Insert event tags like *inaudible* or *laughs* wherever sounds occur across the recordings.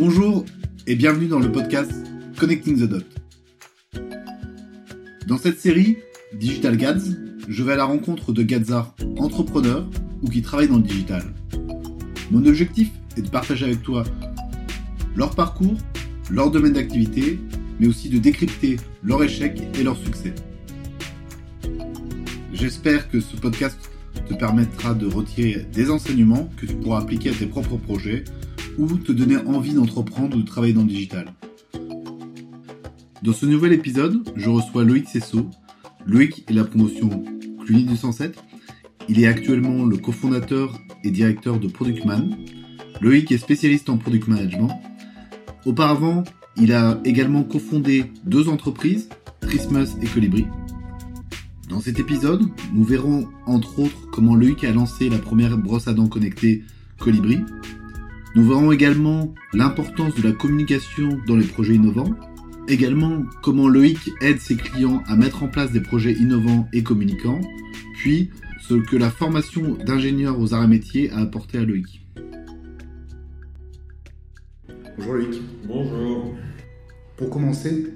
Bonjour et bienvenue dans le podcast Connecting the Dot. Dans cette série, Digital Gads, je vais à la rencontre de gadzards entrepreneurs ou qui travaillent dans le digital. Mon objectif est de partager avec toi leur parcours, leur domaine d'activité, mais aussi de décrypter leurs échecs et leurs succès. J'espère que ce podcast te permettra de retirer des enseignements que tu pourras appliquer à tes propres projets ou te donner envie d'entreprendre ou de travailler dans le digital. Dans ce nouvel épisode, je reçois Loïc Sesso. Loïc est la promotion Cluny 207. Il est actuellement le cofondateur et directeur de Productman. Loïc est spécialiste en product management. Auparavant, il a également cofondé deux entreprises, Christmas et Colibri. Dans cet épisode, nous verrons entre autres comment Loïc a lancé la première brosse à dents connectée Colibri. Nous verrons également l'importance de la communication dans les projets innovants. Également comment Loïc aide ses clients à mettre en place des projets innovants et communicants. Puis ce que la formation d'ingénieur aux arts et métiers a apporté à Loïc. Bonjour Loïc. Bonjour. Pour commencer,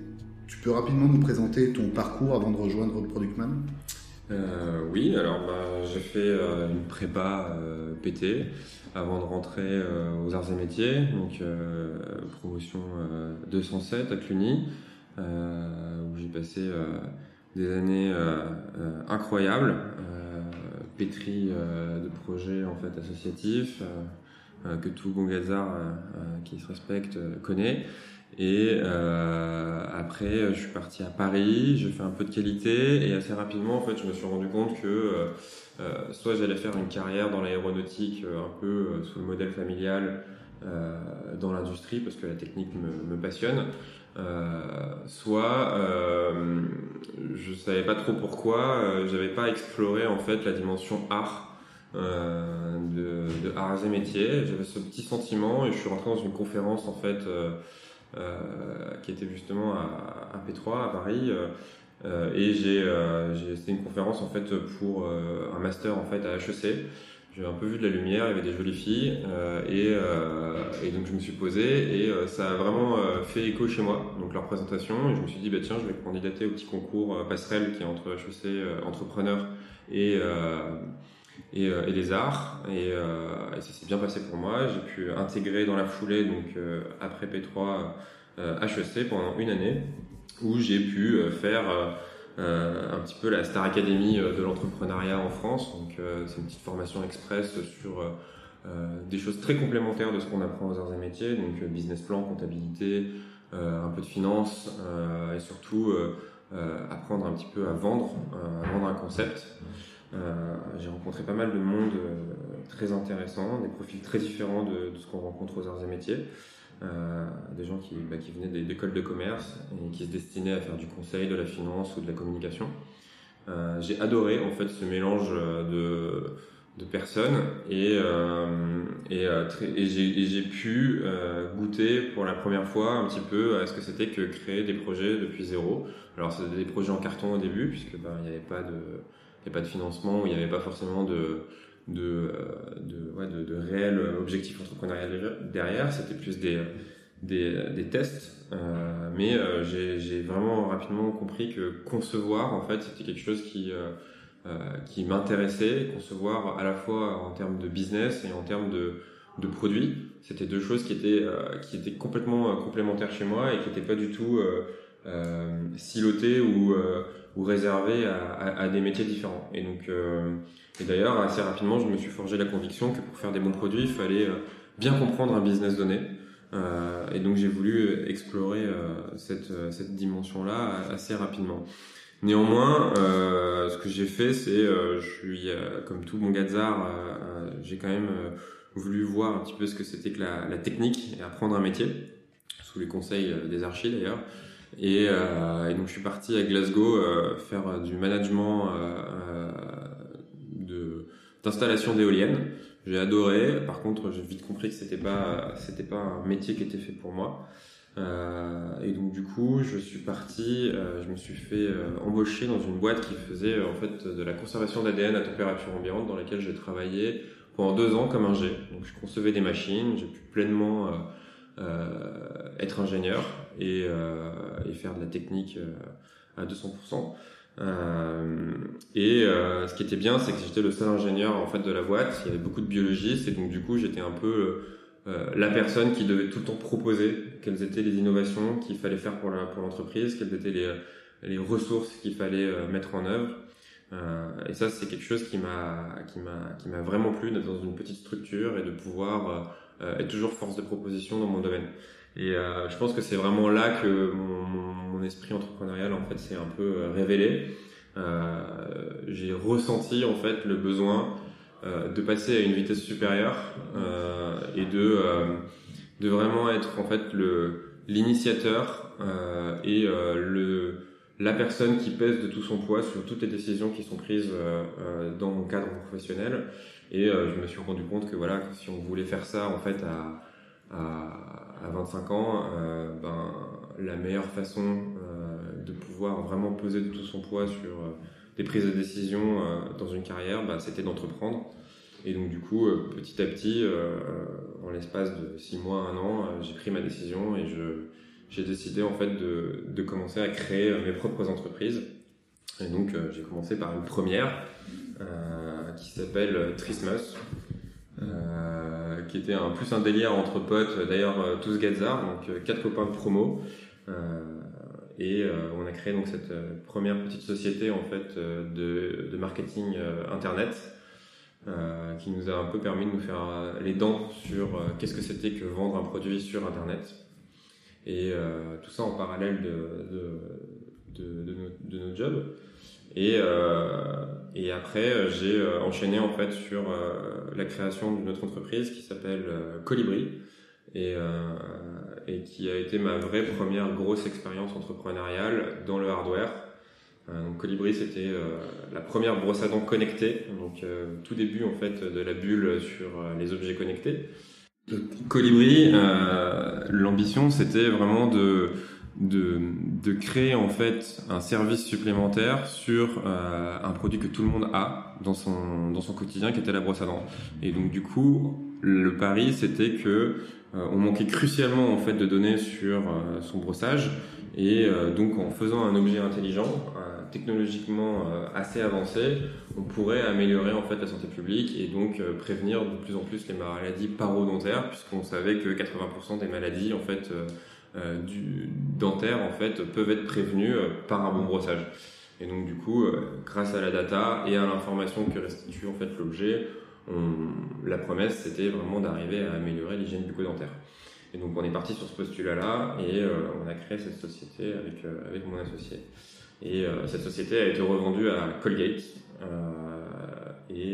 tu peux rapidement nous présenter ton parcours avant de rejoindre Productman euh, Oui, alors bah, j'ai fait euh, une prépa euh, PT avant de rentrer aux arts et métiers, donc promotion 207 à Cluny, où j'ai passé des années incroyables, pétri de projets en fait associatifs que tout bon gazard qui se respecte connaît. Et euh, après, je suis parti à Paris, j'ai fait un peu de qualité et assez rapidement, en fait, je me suis rendu compte que euh, euh soit j'allais faire une carrière dans l'aéronautique, euh, un peu euh, sous le modèle familial dans l'industrie, parce que la technique me, me passionne, soit je savais pas trop pourquoi, j'avais pas exploré en fait la dimension art. de, de arts et métiers. J'avais ce petit sentiment et je suis rentré dans une conférence en fait qui était justement à, P3 à Paris. Euh, euh, et j'ai, c'était une conférence en fait pour un master en fait à HEC j'ai un peu vu de la lumière, il y avait des jolies filles, et, et, donc je me suis posé, et ça a vraiment fait écho chez moi, donc leur présentation, et je me suis dit, bah, tiens, je vais candidater au petit concours passerelle qui est entre HEC entrepreneur et, et, et, les arts, et, et ça s'est bien passé pour moi, j'ai pu intégrer dans la foulée, donc après P3, HEC euh, pendant une année où j'ai pu euh, faire euh, un petit peu la Star Academy de l'entrepreneuriat en France. Donc c'est une petite formation express sur des choses très complémentaires de ce qu'on apprend aux arts et métiers, donc business plan, comptabilité, un peu de finance et surtout apprendre un petit peu à vendre, à vendre un concept. J'ai rencontré pas mal de monde très intéressant, des profils très différents de, ce qu'on rencontre aux arts et métiers. Euh, des gens qui, bah, venaient d'écoles de commerce et qui se destinaient à faire du conseil, de la finance ou de la communication. Euh, j'ai adoré en fait ce mélange de, personnes et, euh, euh, j'ai pu euh, goûter pour la première fois un petit peu à ce que c'était que créer des projets depuis zéro. Alors c'était des projets en carton au début puisque ben, il n'y avait pas de n'y avait pas de financement, il n'y avait pas forcément de, de, euh, de, ouais, de, de réels objectifs entrepreneuriaux derrière, c'était plus des, des, des tests. Euh, mais euh, j'ai vraiment rapidement compris que concevoir, en fait, c'était quelque chose qui, euh, euh, qui m'intéressait. Concevoir à la fois en termes de business et en termes de, de produits, c'était deux choses qui étaient, qui étaient complètement complémentaires chez moi et qui n'étaient pas du tout silotées ou, ou réservées à, à, à, des métiers différents. Et donc, et d'ailleurs, assez rapidement, je me suis forgé la conviction que pour faire des bons produits, il fallait euh, bien comprendre un business donné. Euh, et donc j'ai voulu explorer euh, cette, cette dimension-là assez rapidement. Néanmoins, euh, ce que j'ai fait, c'est, je suis comme tout bon gazard, j'ai quand même voulu voir un petit peu ce que c'était que la, la, technique et apprendre un métier, sous les conseils des archis d'ailleurs. Et, et, donc je suis parti à Glasgow faire du management d'installation d'éoliennes. J'ai adoré. Par contre, j'ai vite compris que c'était pas c'était pas un métier qui était fait pour moi. Euh, et donc du coup, je suis parti. Euh, je me suis fait euh, embaucher dans une boîte qui faisait en fait de la conservation d'ADN à température ambiante, dans laquelle j'ai travaillé pendant deux ans comme ingé. Donc je concevais des machines. J'ai pu pleinement être ingénieur et, et, faire de la technique à 200%. Euh, et euh, ce qui était bien, c'est que j'étais le seul ingénieur en fait de la boîte. Il y avait beaucoup de biologistes et donc du coup j'étais un peu euh, la personne qui devait tout le temps proposer quelles étaient les innovations qu'il fallait faire pour la, pour l'entreprise, quelles étaient les, les ressources qu'il fallait mettre en œuvre. et ça c'est quelque chose qui m'a qui m'a qui m'a vraiment plu d'être dans une petite structure et de pouvoir être toujours force de proposition dans mon domaine. Et euh, je pense que c'est vraiment là que mon, mon, esprit entrepreneurial en fait s'est un peu euh, révélé. Euh, j'ai ressenti en fait le besoin euh, de passer à une vitesse supérieure euh, et de de vraiment être en fait le l'initiateur et le la personne qui pèse de tout son poids sur toutes les décisions qui sont prises dans mon cadre professionnel. Et je me suis rendu compte que voilà, si on voulait faire ça en fait à, à à 25 ans, euh, ben, la meilleure façon euh, de pouvoir vraiment peser de tout son poids sur euh, des prises de décision dans une carrière, ben, c'était d'entreprendre. Et donc du coup, petit à petit, en l'espace de 6 mois, 1 an, j'ai pris ma décision et j'ai décidé en fait de, de, commencer à créer mes propres entreprises. Et donc j'ai commencé par une première qui s'appelle Trismus, euh, qui était un plus un délire entre potes, d'ailleurs euh, tous Gazar, donc euh, quatre copains de promo. et on a créé donc cette première petite société en fait de, marketing internet. Qui nous a un peu permis de nous faire les dents sur qu'est-ce que c'était que vendre un produit sur Internet. Et tout ça en parallèle de, de, de nos jobs. Et, euh, et après, euh, j'ai euh, enchaîné en fait sur la création d'une autre entreprise qui s'appelle Colibri et, et qui a été ma vraie première grosse expérience entrepreneuriale dans le hardware. donc Colibri, c'était la première brosse à dents connectée, donc tout début en fait de la bulle sur les objets connectés. Colibri, l'ambition, c'était vraiment de de, créer en fait un service supplémentaire sur euh, un produit que tout le monde a dans son, dans son quotidien qui était la brosse à dents. Et donc du coup, le pari c'était que euh, on manquait crucialement en fait de données sur euh, son brossage et donc en faisant un objet intelligent, technologiquement assez avancé, on pourrait améliorer en fait la santé publique et donc prévenir de plus en plus les maladies parodontaires puisqu'on savait que 80% des maladies en fait du dentaire en fait peuvent être prévenus euh, par un bon brossage. Et donc du coup, euh, grâce à la data et à l'information que restitue en fait l'objet, la promesse c'était vraiment d'arriver à améliorer l'hygiène bucco-dentaire. Et donc on est parti sur ce postulat-là et on a créé cette société avec, avec mon associé. Et cette société a été revendue à Colgate. Et,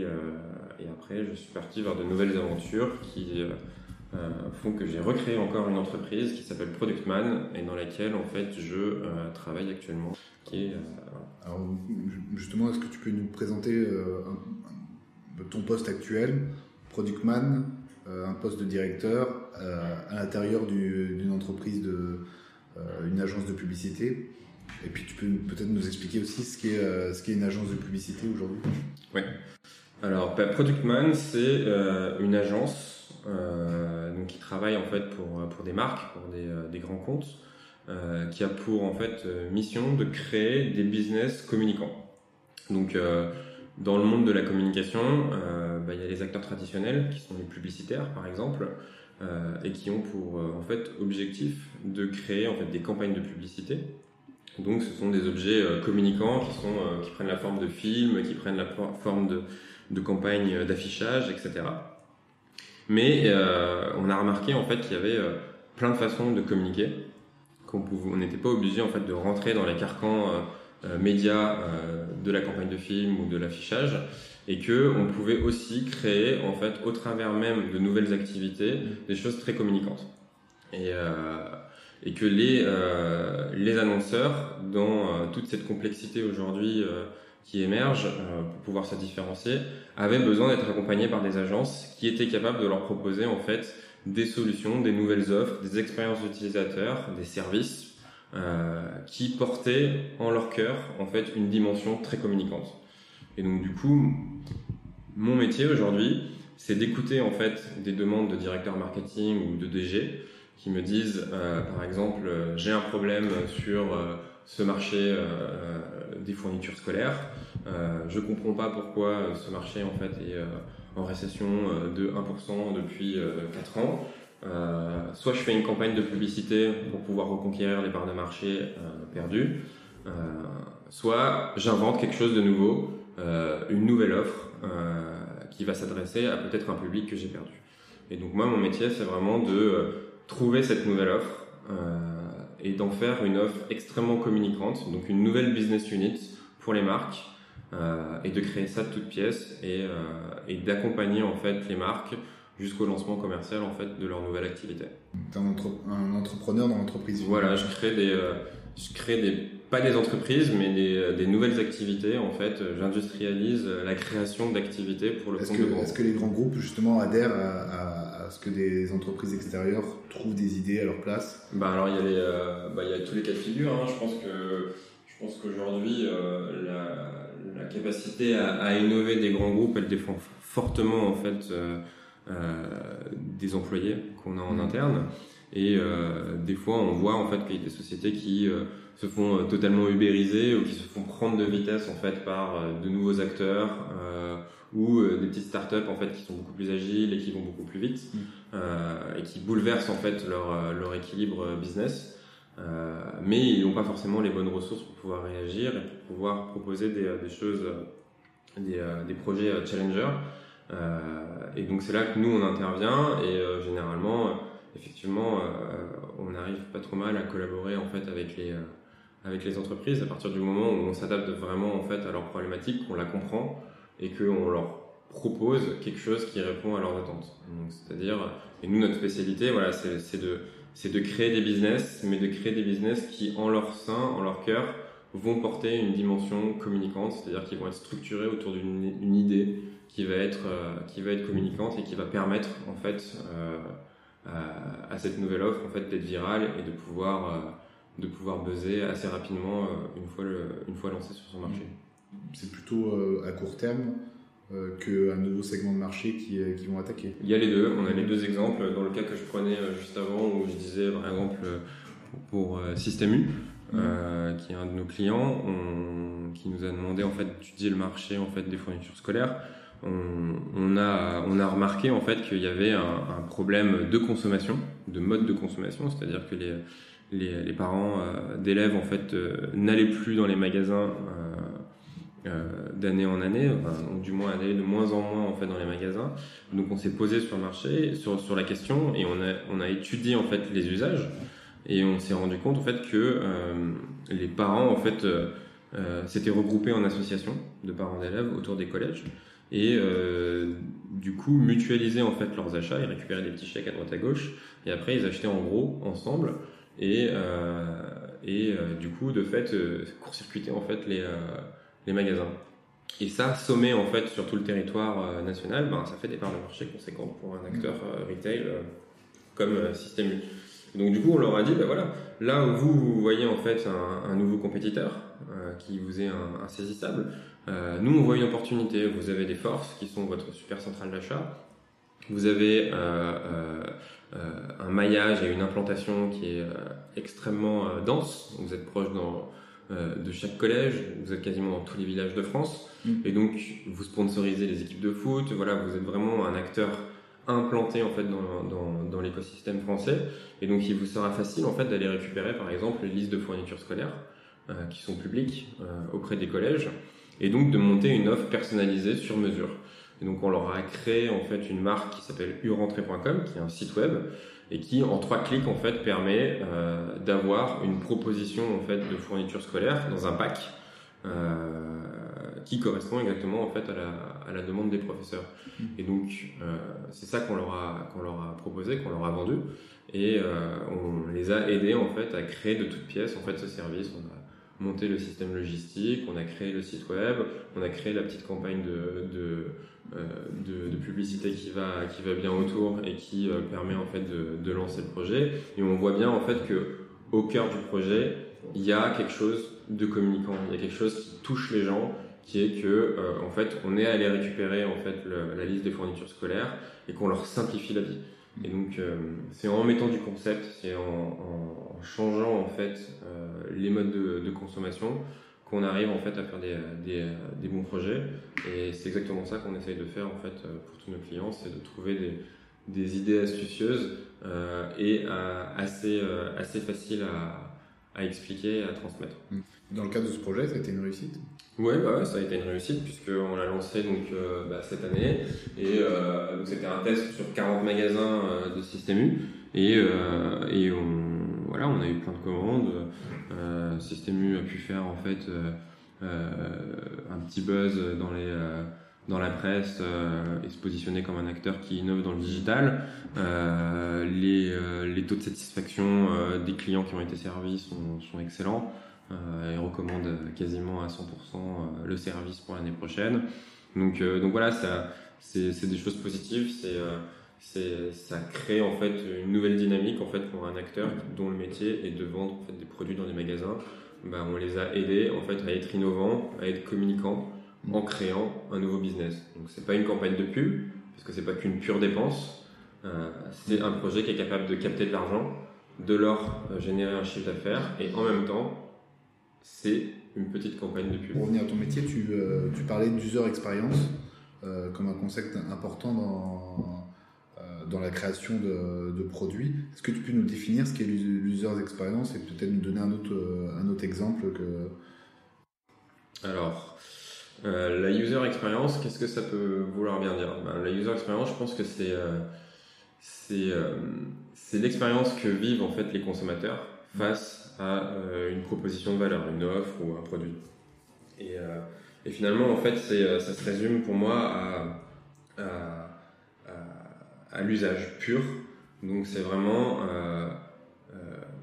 et, après je suis parti vers de nouvelles aventures qui euh, font que j'ai recréé encore une entreprise qui s'appelle Productman et dans laquelle en fait je euh, travaille actuellement. Qui est, euh, Alors justement, est-ce que tu peux nous présenter ton poste actuel, Productman, un poste de directeur à l'intérieur d'une entreprise de une agence de publicité? Et puis tu peux peut-être nous expliquer aussi ce qu'est euh, qu'est une agence de publicité aujourd'hui? Oui. Alors bah, Productman c'est une agence euh, donc qui travaille en fait pour, pour des marques, pour des, euh, grands comptes, euh, qui a pour en fait mission de créer des business communicants. Donc dans le monde de la communication, bah, il y a les acteurs traditionnels qui sont les publicitaires par exemple, et qui ont pour en fait objectif de créer en fait des campagnes de publicité. Donc ce sont des objets communicants qui sont qui prennent la forme de films, qui prennent la forme de, de campagnes d'affichage, etc. Mais euh, on a remarqué en fait qu'il y avait euh, plein de façons de communiquer, qu'on on n'était pas obligé en fait de rentrer dans les carcans euh, médias de la campagne de film ou de l'affichage, et que on pouvait aussi créer en fait au travers même de nouvelles activités des choses très communicantes. Et, et que les, les annonceurs, dans toute cette complexité aujourd'hui qui émergent euh, pour pouvoir se différencier avaient besoin d'être accompagnés par des agences qui étaient capables de leur proposer en fait des solutions, des nouvelles offres, des expériences d'utilisateurs, des services euh, qui portaient en leur cœur en fait une dimension très communicante. Et donc du coup, mon métier aujourd'hui, c'est d'écouter en fait des demandes de directeurs marketing ou de DG qui me disent, par exemple, j'ai un problème sur ce marché des fournitures scolaires. je comprends pas pourquoi ce marché en fait est en récession de 1% depuis 4 ans. soit je fais une campagne de publicité pour pouvoir reconquérir les parts de marché perdues, soit j'invente quelque chose de nouveau, une nouvelle offre qui va s'adresser à peut-être un public que j'ai perdu. Et donc moi, mon métier, c'est vraiment de euh, trouver cette nouvelle offre euh, et d'en faire une offre extrêmement communicante, donc une nouvelle business unit pour les marques, euh, et de créer ça de toutes pièces et, et d'accompagner en fait les marques jusqu'au lancement commercial en fait de leur nouvelle activité. Tu es un, un, entrepreneur dans l'entreprise. Voilà, je crée des, je crée des pas des entreprises, mais des, euh, des nouvelles activités. En fait, j'industrialise la création d'activités pour le compte que, de Est-ce que les grands groupes justement adhèrent à, à, ce que des entreprises extérieures trouvent des idées à leur place Bah alors il y a les, euh, bah, il y a tous les cas de figure. Hein. Je pense que je pense qu'aujourd'hui euh, la, la, capacité à, à, innover des grands groupes, elle défend fortement en fait des employés qu'on a en mmh. interne. Et euh, des fois, on voit en fait qu'il y a des sociétés qui euh, se font euh, totalement ubériser ou qui se font prendre de vitesse en fait par de nouveaux acteurs ou des petites startups en fait qui sont beaucoup plus agiles et qui vont beaucoup plus vite mm. et qui bouleversent en fait leur, leur équilibre business. mais ils n'ont pas forcément les bonnes ressources pour pouvoir réagir et pour pouvoir proposer des, des choses, des, des projets challenger. et donc c'est là que nous on intervient et généralement effectivement, euh, on arrive pas trop mal à collaborer en fait avec les euh, avec les entreprises à partir du moment où on s'adapte vraiment en fait à leurs problématiques, qu'on la comprend et qu'on leur propose quelque chose qui répond à leurs attentes. C'est-à-dire, et nous notre spécialité, voilà, c'est de créer des business, mais de créer des business qui en leur sein, en leur cœur, vont porter une dimension communicante, c'est-à-dire qu'ils vont être structurés autour d'une idée qui va être euh, qui va être communicante et qui va permettre en fait euh, à, cette nouvelle offre en fait d'être virale et de pouvoir euh, de pouvoir buzzer assez rapidement euh, une fois le, une fois lancé sur son marché. C'est plutôt euh, à court terme qu'un nouveau segment de marché qui, qui, vont attaquer. Il y a les deux. On a les deux exemples. Dans le cas que je prenais juste avant, où je disais par exemple pour Système U, mmh. qui est un de nos clients, on, qui nous a demandé en fait d'étudier le marché en fait des fournitures scolaires on, a, on a remarqué en fait qu'il y avait un, problème de consommation, de mode de consommation, c'est-à-dire que les, les, les parents euh, d'élèves en fait euh, n'allaient plus dans les magasins euh, d'année en année, donc du moins allaient de moins en moins en fait dans les magasins. Donc on s'est posé sur le marché, sur, sur la question et on a, on a étudié en fait les usages. Et on s'est rendu compte en fait que les parents en fait s'étaient regroupés en associations de parents d'élèves autour des collèges. Et euh, du coup mutualiser en fait leurs achats, ils récupéraient des petits chèques à droite à gauche. Et après ils achetaient en gros ensemble. Et euh, et euh, du coup de fait euh, court-circuiter en fait les les magasins. Et ça, sommé en fait sur tout le territoire national, ben, ça fait des parts de marché conséquentes pour un acteur retail comme Système U. Donc du coup, on leur a dit, ben voilà, là où vous, vous voyez en fait un, un nouveau compétiteur qui vous est insaisissable, euh, nous, on voit une opportunité. Vous avez des forces qui sont votre super centrale d'achat. Vous avez euh, euh, un maillage et une implantation qui est extrêmement dense. Vous êtes proche dans, de chaque collège. Vous êtes quasiment dans tous les villages de France. Mm. Et donc, vous sponsorisez les équipes de foot. Voilà, vous êtes vraiment un acteur implanté en fait dans, dans, dans l'écosystème français. Et donc, il vous sera facile en fait d'aller récupérer, par exemple, les listes de fournitures scolaires qui sont publiques auprès des collèges et donc de monter une offre personnalisée sur mesure. Et donc on leur a créé en fait une marque qui s'appelle urentrée.com, qui est un site web et qui en trois clics en fait permet euh, d'avoir une proposition en fait de fourniture scolaire dans un pack euh, qui correspond exactement en fait à la, à la demande des professeurs. Et donc euh, c'est ça qu'on leur a qu'on leur a proposé, qu'on leur a vendu et on les a aidés en fait à créer de toutes pièces en fait ce service. On a monté le système logistique, on a créé le site web, on a créé la petite campagne de, de, de, de publicité qui va, qui va bien autour et qui euh, permet en fait de, de, lancer le projet. Et on voit bien en fait que au cœur du projet, il y a quelque chose de communicant, il y a quelque chose qui touche les gens, qui est que euh, en fait on est allé récupérer en fait la liste des fournitures scolaires et qu'on leur simplifie la vie. Et donc, c'est en mettant du concept, c'est en, changeant en fait les modes de, consommation qu'on arrive en fait à faire des, des, bons projets. Et c'est exactement ça qu'on essaye de faire en fait pour tous nos clients, c'est de trouver des, des idées astucieuses et assez, assez faciles à, à expliquer et à transmettre. Dans le cadre de ce projet, ça a été une réussite? Ouais, bah ça a été une réussite puisqu'on l'a lancé donc, euh, bah, cette année et euh, c'était un test sur 40 magasins euh, de Système U et, et on, voilà, on a eu plein de commandes. Système U a pu faire en fait un petit buzz dans les dans la presse et se positionner comme un acteur qui innove dans le digital. les, les, taux de satisfaction des clients qui ont été servis sont, sont excellents. Euh, et recommande quasiment à 100% euh, le service pour l'année prochaine. Donc, euh, donc voilà, ça, c'est des choses positives. C'est ça crée en fait une nouvelle dynamique en fait pour un acteur dont le métier est de vendre en fait, des produits dans des magasins. Ben, on les a aidés en fait à être innovants, à être communicants en créant un nouveau business. Donc c'est pas une campagne de pub parce que c'est pas qu'une pure dépense. c'est un projet qui est capable de capter de l'argent, de leur générer un chiffre d'affaires et en même temps c'est une petite campagne de pub. Pour revenir à ton métier, tu, euh, tu parlais d'user experience euh, comme un concept important dans, euh, dans la création de, produits. Est-ce que tu peux nous définir ce qu'est l'user experience et peut-être nous donner un autre, un autre exemple que... Alors, la user experience, qu'est-ce que ça peut vouloir bien dire? Ben, La user experience, je pense que c'est c'est l'expérience que vivent en fait les consommateurs face à euh, une proposition de valeur, une offre ou un produit. Et, euh, et finalement, en fait, euh, ça se résume pour moi à, l'usage pur. Donc, c'est vraiment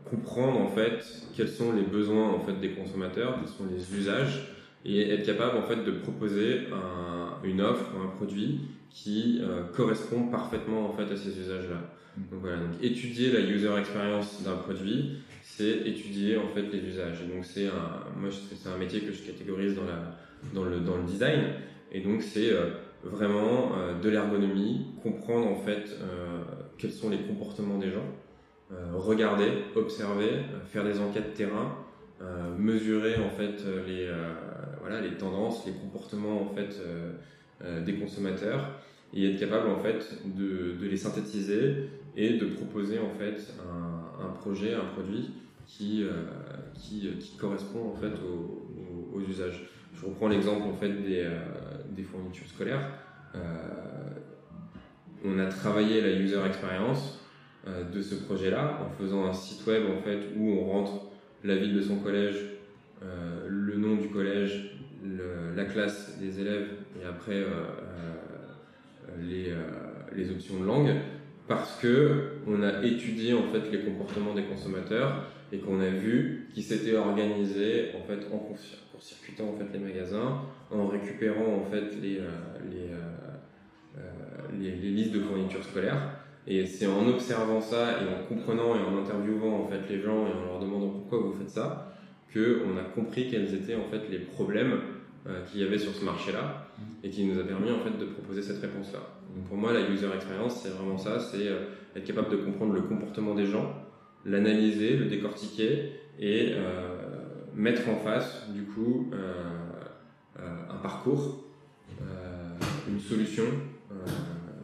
comprendre en fait quels sont les besoins en fait des consommateurs, quels sont les usages et être capable en fait de proposer une offre un produit qui correspond parfaitement en fait à ces usages-là. Donc voilà, donc étudier la user experience d'un produit, c'est étudier en fait les usages. Et donc c'est un, moi c'est un métier que je catégorise dans la, dans le, dans le design. Et donc c'est euh, vraiment euh, de l'ergonomie, comprendre en fait euh, quels sont les comportements des gens, regarder, observer, faire des enquêtes terrain, mesurer en fait les, voilà, les tendances, les comportements en fait des consommateurs et être capable en fait de, de, les synthétiser et de proposer en fait un, un projet, un produit qui, euh, qui, qui, correspond en fait aux, usages. Je reprends l'exemple en fait des, euh, des fournitures scolaires. Euh, on a travaillé la user experience de ce projet-là en faisant un site web en fait où on rentre la ville de son collège, le nom du collège, la classe des élèves et après les, les, options de langue parce que on a étudié en fait les comportements des consommateurs et qu'on a vu qu'ils s'étaient organisés en fait en court-circuitant en fait les magasins, en récupérant en fait les, euh, euh, euh, les, les, listes de fournitures scolaires. Et c'est en observant ça et en comprenant et en interviewant en fait les gens et en leur demandant pourquoi vous faites ça, que on a compris quels étaient en fait les problèmes qu'il y avait sur ce marché-là et qui nous a permis en fait de proposer cette réponse-là. Donc pour moi, la user experience, c'est vraiment ça, c'est être capable de comprendre le comportement des gens, l'analyser, le décortiquer et mettre en face du coup un parcours, une solution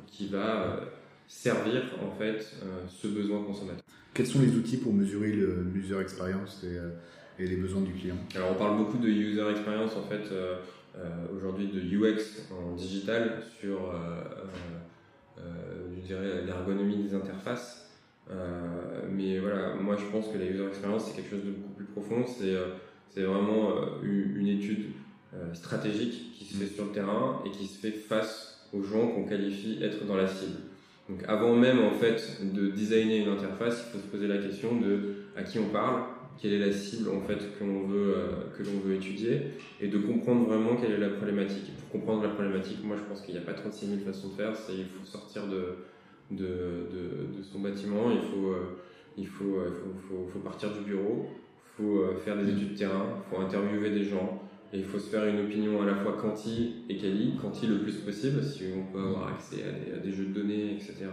qui va servir en fait ce besoin consommateur. Quels sont les outils pour mesurer l'user experience et, les besoins du client? Alors on parle beaucoup de user experience en fait aujourd'hui de UX en digital sur je dirais l'ergonomie des interfaces euh, mais voilà, moi je pense que la user experience c'est quelque chose de beaucoup plus profond. C'est euh, vraiment euh, une étude stratégique qui se fait sur le terrain et qui se fait face aux gens qu'on qualifie être dans la cible. Donc avant même en fait de designer une interface, il faut se poser la question de à qui on parle, quelle est la cible en fait que l'on veut que l'on veut étudier et de comprendre vraiment quelle est la problématique. Et pour comprendre la problématique, moi je pense qu'il n'y a pas 36 000 façons de faire, c'est il faut sortir de de, de, de son bâtiment, il faut, euh, il faut, euh, faut, faut, faut, partir du bureau, il faut euh, faire des études de terrain, il faut interviewer des gens, et il faut se faire une opinion à la fois quanti et quali, quanti le plus possible, si on peut avoir accès à des, à des jeux de données, etc.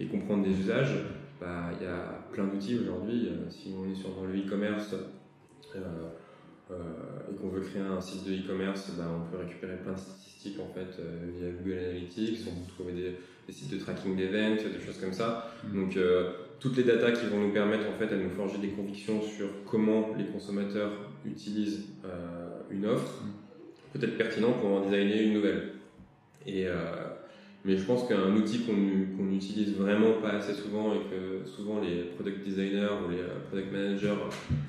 et comprendre des usages, bah, il y a plein d'outils aujourd'hui. si on est sur dans le e-commerce, et qu'on veut créer un site de e-commerce, bah, on peut récupérer plein de statistiques en fait via Google Analytics, on peut trouver des, des sites de tracking d'events, des choses comme ça. Mm. Donc euh, toutes les datas qui vont nous permettre en fait à nous forger des convictions sur comment les consommateurs utilisent euh, une offre, mm. peut être pertinent pour en designer une nouvelle. Et euh, mais je pense qu'un outil qu'on n'utilise vraiment pas assez souvent et que souvent les product designers ou les product managers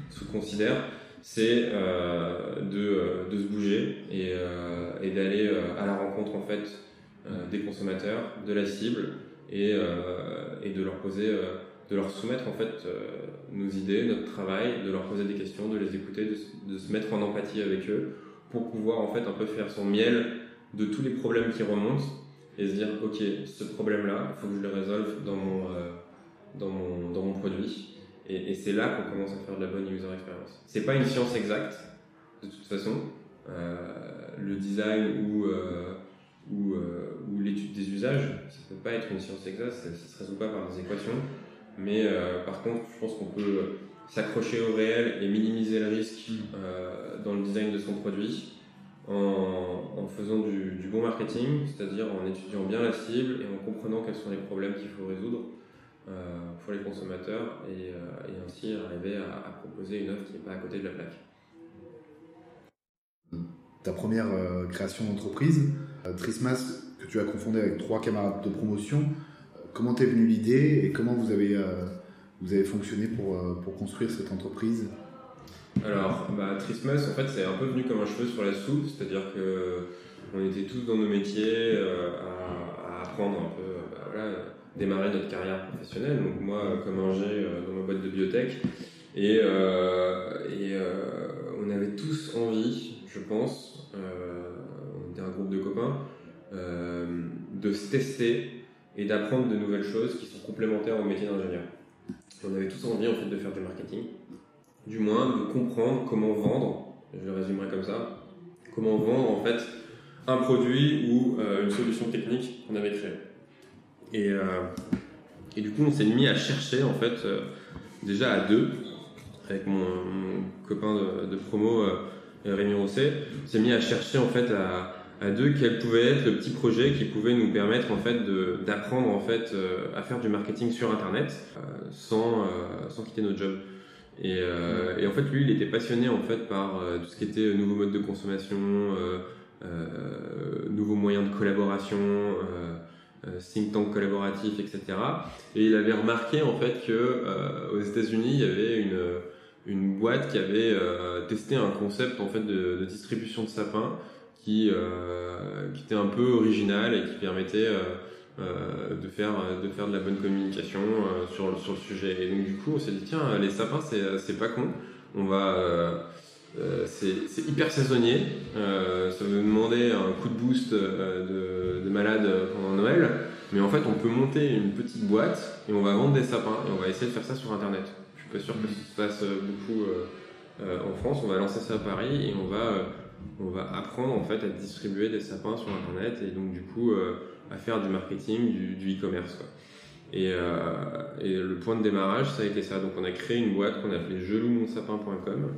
sous-considèrent, c'est de, de, se bouger et, et d'aller à la rencontre en fait euh, des consommateurs, de la cible et, euh, et de leur poser, euh, de leur soumettre en fait nos idées, notre travail, de leur poser des questions, de les écouter, de, se mettre en empathie avec eux pour pouvoir en fait un peu faire son miel de tous les problèmes qui remontent et se dire ok ce problème là il faut que je le résolve dans mon dans mon, dans mon produit et, c'est là qu'on commence à faire de la bonne user experience c'est pas une science exacte de toute façon le design ou ou, euh, ou l'étude des usages. Ça peut pas être une science exacte, ça ne se résout pas par des équations. Mais euh, par contre, je pense qu'on peut s'accrocher au réel et minimiser le risque mm. euh, dans le design de son produit en, en faisant du, du, bon marketing, c'est-à-dire en étudiant bien la cible et en comprenant quels sont les problèmes qu'il faut résoudre euh, pour les consommateurs et, et ainsi arriver à, à, proposer une offre qui n'est pas à côté de la plaque. Ta première création d'entreprise, euh, Trismas, que tu as confondé avec trois camarades de promotion, comment t'es venue l'idée et comment vous avez, euh, vous avez fonctionné pour, pour construire cette entreprise? Alors, bah, Trismas, en fait, c'est un peu venu comme un cheveu sur la soupe, c'est-à-dire que on était tous dans nos métiers à, apprendre un peu, bah, voilà, démarrer notre carrière professionnelle. Donc moi, comme ingé dans ma boîte de biotech, et, et on avait tous envie, je pense, un groupe de copains, euh, de se tester et d'apprendre de nouvelles choses qui sont complémentaires au métier d'ingénieur. On avait tous envie en fait de faire du marketing, du moins de comprendre comment vendre, je le résumerai comme ça, comment vendre en fait un produit ou euh, une solution technique qu'on avait créée. Et, euh, et, du coup, on s'est mis à chercher en fait déjà à deux avec mon, copain de, de promo Rémi Rosset, on s'est mis à chercher en fait à, deux quel pouvait être le petit projet qui pouvait nous permettre en fait d'apprendre en fait euh, à faire du marketing sur internet euh, sans, euh, sans quitter notre job. Et, et, en fait lui il était passionné en fait par tout ce qui était nouveaux modes de consommation, nouveaux moyens de collaboration, think tank collaboratif, etc. Et il avait remarqué en fait que aux États-Unis il y avait une une boîte qui avait testé un concept en fait de, de distribution de sapins qui, euh, qui était un peu original et qui permettait euh, euh, de, faire, de faire de la bonne communication sur, sur le sujet. Et donc du coup, on s'est dit, tiens, les sapins, c'est pas con. On va... C'est hyper saisonnier. Ça veut demander un coup de boost de, de, malade pendant Noël. Mais en fait, on peut monter une petite boîte et on va vendre des sapins et on va essayer de faire ça sur Internet. Je suis pas sûr que ça se passe beaucoup en France. On va lancer ça à Paris et on va on va apprendre en fait à distribuer des sapins sur internet et donc du coup euh, à faire du marketing, du e-commerce. Euh, et, le point de démarrage, ça a été ça. Donc on a créé une boîte qu'on a appelée jeloumonsapin.com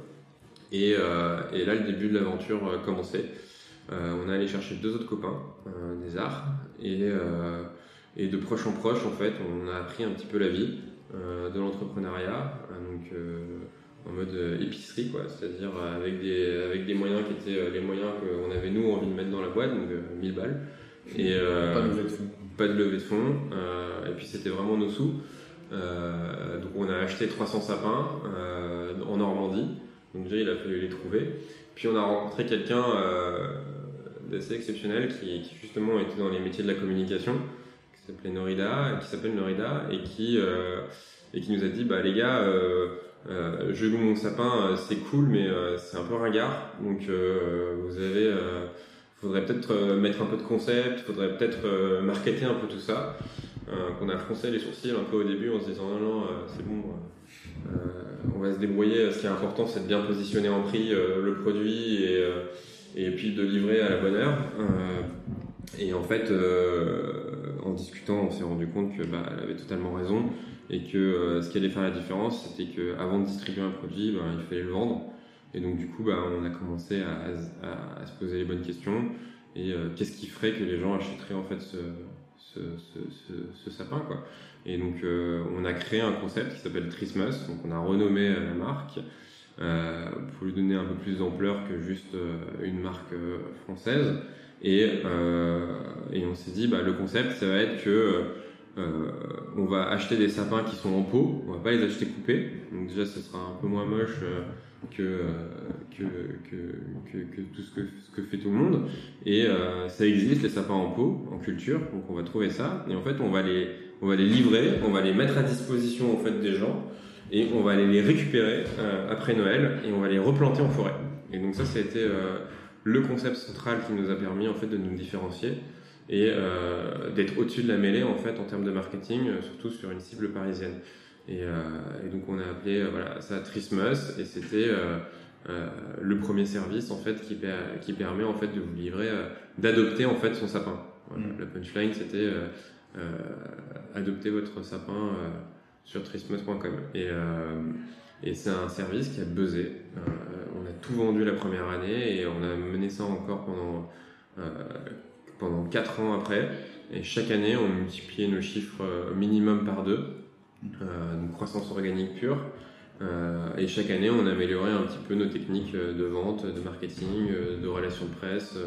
et, euh, et là le début de l'aventure commençait. on a allé chercher deux autres copains des arts et, et de proche en proche en fait on a appris un petit peu la vie de l'entrepreneuriat. donc en mode euh, épicerie, quoi, c'est-à-dire avec des, avec des moyens qui étaient euh, les moyens qu'on avait nous envie de mettre dans la boîte, donc 1000 euh, balles. Et, pas de levée de fonds. Pas de levée de fonds. et puis c'était vraiment nos sous. donc on a acheté 300 sapins en Normandie. Donc déjà il a fallu les trouver. Puis on a rencontré quelqu'un d'assez exceptionnel qui, qui, justement était dans les métiers de la communication, qui s'appelait Norida, qui s'appelle Norida et qui et qui nous a dit bah les gars euh, je loue mon sapin, euh, c'est cool, mais euh, c'est un peu ringard. Donc, vous avez, faudrait peut-être mettre un peu de concept, faudrait peut-être marketer un peu tout ça. qu'on a froncé les sourcils un peu au début en se disant non, non, c'est bon, on va se débrouiller. Ce qui est important, c'est de bien positionner en prix le produit et, et puis de livrer à la bonne heure. et en fait, en discutant, on s'est rendu compte que bah, elle avait totalement raison et que ce qui allait faire la différence, c'était qu'avant de distribuer un produit, bah, il fallait le vendre. Et donc du coup, bah, on a commencé à, se poser les bonnes questions. Et qu'est-ce qui ferait que les gens achèteraient en fait ce, sapin. Et donc on a créé un concept qui s'appelle Christmas. Donc on a renommé la marque euh, pour lui donner un peu plus d'ampleur que juste une marque française. Et, et on s'est dit, bah, le concept, ça va être que euh, on va acheter des sapins qui sont en pot, on va pas les acheter coupés. Donc déjà, ce sera un peu moins moche euh, euh, que, que, que, que, tout ce que, ce que fait tout le monde. Et ça existe, les sapins en pot, en culture, donc on va trouver ça. Et en fait, on va les, on va les livrer, on va les mettre à disposition en fait, des gens, et on va aller les récupérer après Noël, et on va les replanter en forêt. Et donc ça, ça a été le concept central qui nous a permis en fait de nous différencier et euh, d'être au-dessus de la mêlée en fait en termes de marketing, euh, surtout sur une cible parisienne. Et, euh, et donc on a appelé voilà ça Trismus et c'était le premier service en fait qui, qui permet en fait de vous livrer, d'adopter en fait son sapin. Voilà, mm. La punchline c'était adopter votre sapin sur trismus.com et et c'est un service qui a buzzé. on a tout vendu la première année et on a mené ça encore pendant pendant 4 ans après. Et chaque année, on multipliait nos chiffres euh, minimum par deux, euh, donc croissance organique pure. Euh, et chaque année, on améliorait un petit peu nos techniques de vente, de marketing, de relations de presse,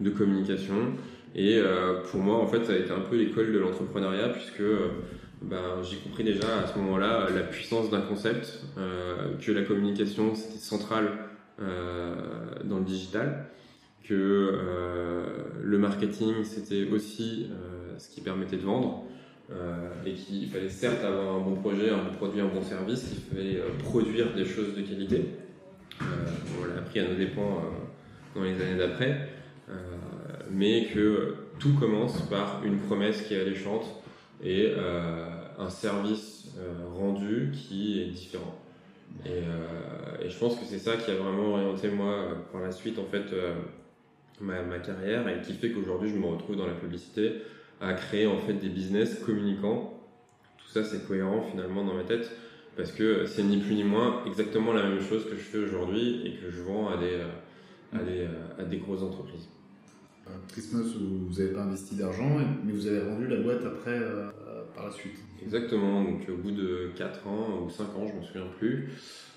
de communication. Et pour moi, en fait, ça a été un peu l'école de l'entrepreneuriat puisque ben, j'ai compris déjà à ce moment-là la puissance d'un concept, que la communication c'était central dans le digital que euh, le marketing c'était aussi euh, ce qui permettait de vendre euh, et qu'il fallait certes avoir un bon projet, un bon produit, un bon service, qu'il fallait produire des choses de qualité. on l'a appris à nos dépens dans les années d'après, mais que tout commence par une promesse qui est alléchante et un service rendu qui est différent. Et, je pense que c'est ça qui a vraiment orienté moi par la suite en fait ma, carrière et qui fait qu'aujourd'hui je me retrouve dans la publicité à créer en fait des business communicants. Tout ça c'est cohérent finalement dans ma tête parce que c'est ni plus ni moins exactement la même chose que je fais aujourd'hui et que je vends à des, à des, à des grosses entreprises. Christmas, vous n'avez pas investi d'argent, mais vous avez vendu la boîte après euh, par la suite. Exactement, donc au bout de 4 ans ou 5 ans, je ne me souviens plus,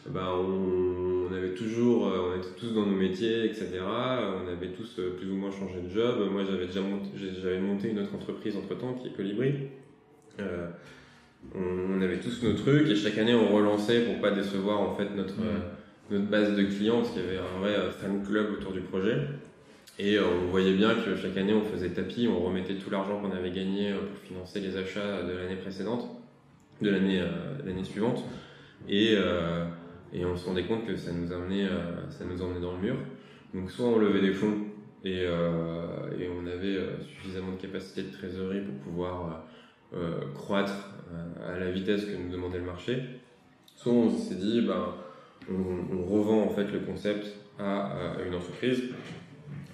ben, on, avait toujours, euh, on était tous dans nos métiers, etc. On avait tous euh, plus ou moins changé de job. Moi, j'avais déjà monté, j'avais monté une autre entreprise entre temps qui est Colibri. Euh, on, avait tous nos trucs et chaque année on relançait pour pas décevoir en fait notre, notre base de clients parce qu'il y avait un vrai fan club autour du projet. Et on voyait bien que chaque année on faisait tapis, on remettait tout l'argent qu'on avait gagné pour financer les achats de l'année précédente, de l'année l'année suivante. Et et on se rendait compte que ça nous amenait, euh, ça nous emmenait dans le mur. Donc soit on levait des fonds et, euh, et on avait euh, suffisamment de capacité de trésorerie pour pouvoir croître à la vitesse que nous demandait le marché, soit on s'est dit, ben, on, revend en fait le concept à, une entreprise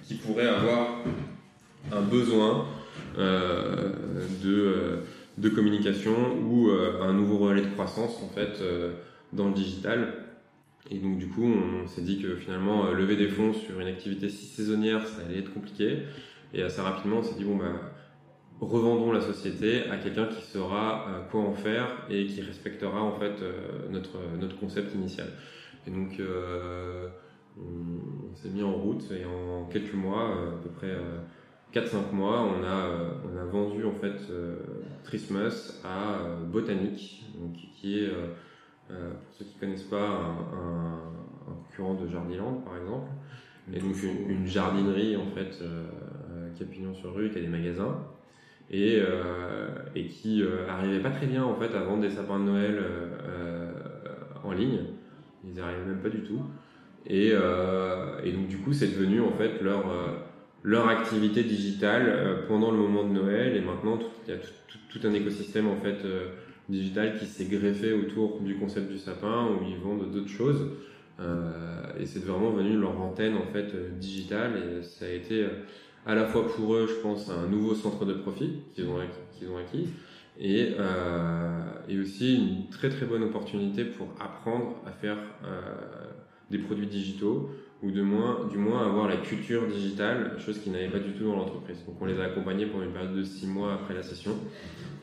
qui pourrait avoir un besoin de, de communication ou un nouveau relais de croissance en fait dans le digital et donc du coup, on s'est dit que finalement, euh, lever des fonds sur une activité si saisonnière, ça allait être compliqué. Et assez rapidement, on s'est dit, bon, bah, revendons la société à quelqu'un qui saura euh, quoi en faire et qui respectera en fait euh, notre, notre concept initial. Et donc, on, s'est mis en route et en quelques mois, à peu près 4-5 mois, on a, on a vendu en fait Trismus à Botanique, donc, qui est euh, pour ceux qui ne connaissent pas, un, concurrent de Jardiland par exemple. Et donc une, jardinerie en fait euh, euh, qui a pignon sur rue, qui a des magasins et, et qui arrivait pas très bien en fait à vendre des sapins de Noël en ligne. Ils n'arrivaient même pas du tout. Et, et, donc du coup c'est devenu en fait leur leur activité digitale pendant le moment de Noël et maintenant il y a tout, un écosystème en fait digital qui s'est greffé autour du concept du sapin où ils vendent d'autres choses. Euh, et c'est vraiment venu leur antenne en fait euh, digitale et ça a été à la fois pour eux, je pense, un nouveau centre de profit qu'ils ont, qu'ils ont acquis, et, euh, et aussi une très très bonne opportunité pour apprendre à faire euh, des produits digitaux ou de moins, du moins avoir la culture digitale, chose qu'ils n'avaient pas du tout dans l'entreprise. Donc on les a accompagnés pendant une période de six mois après la session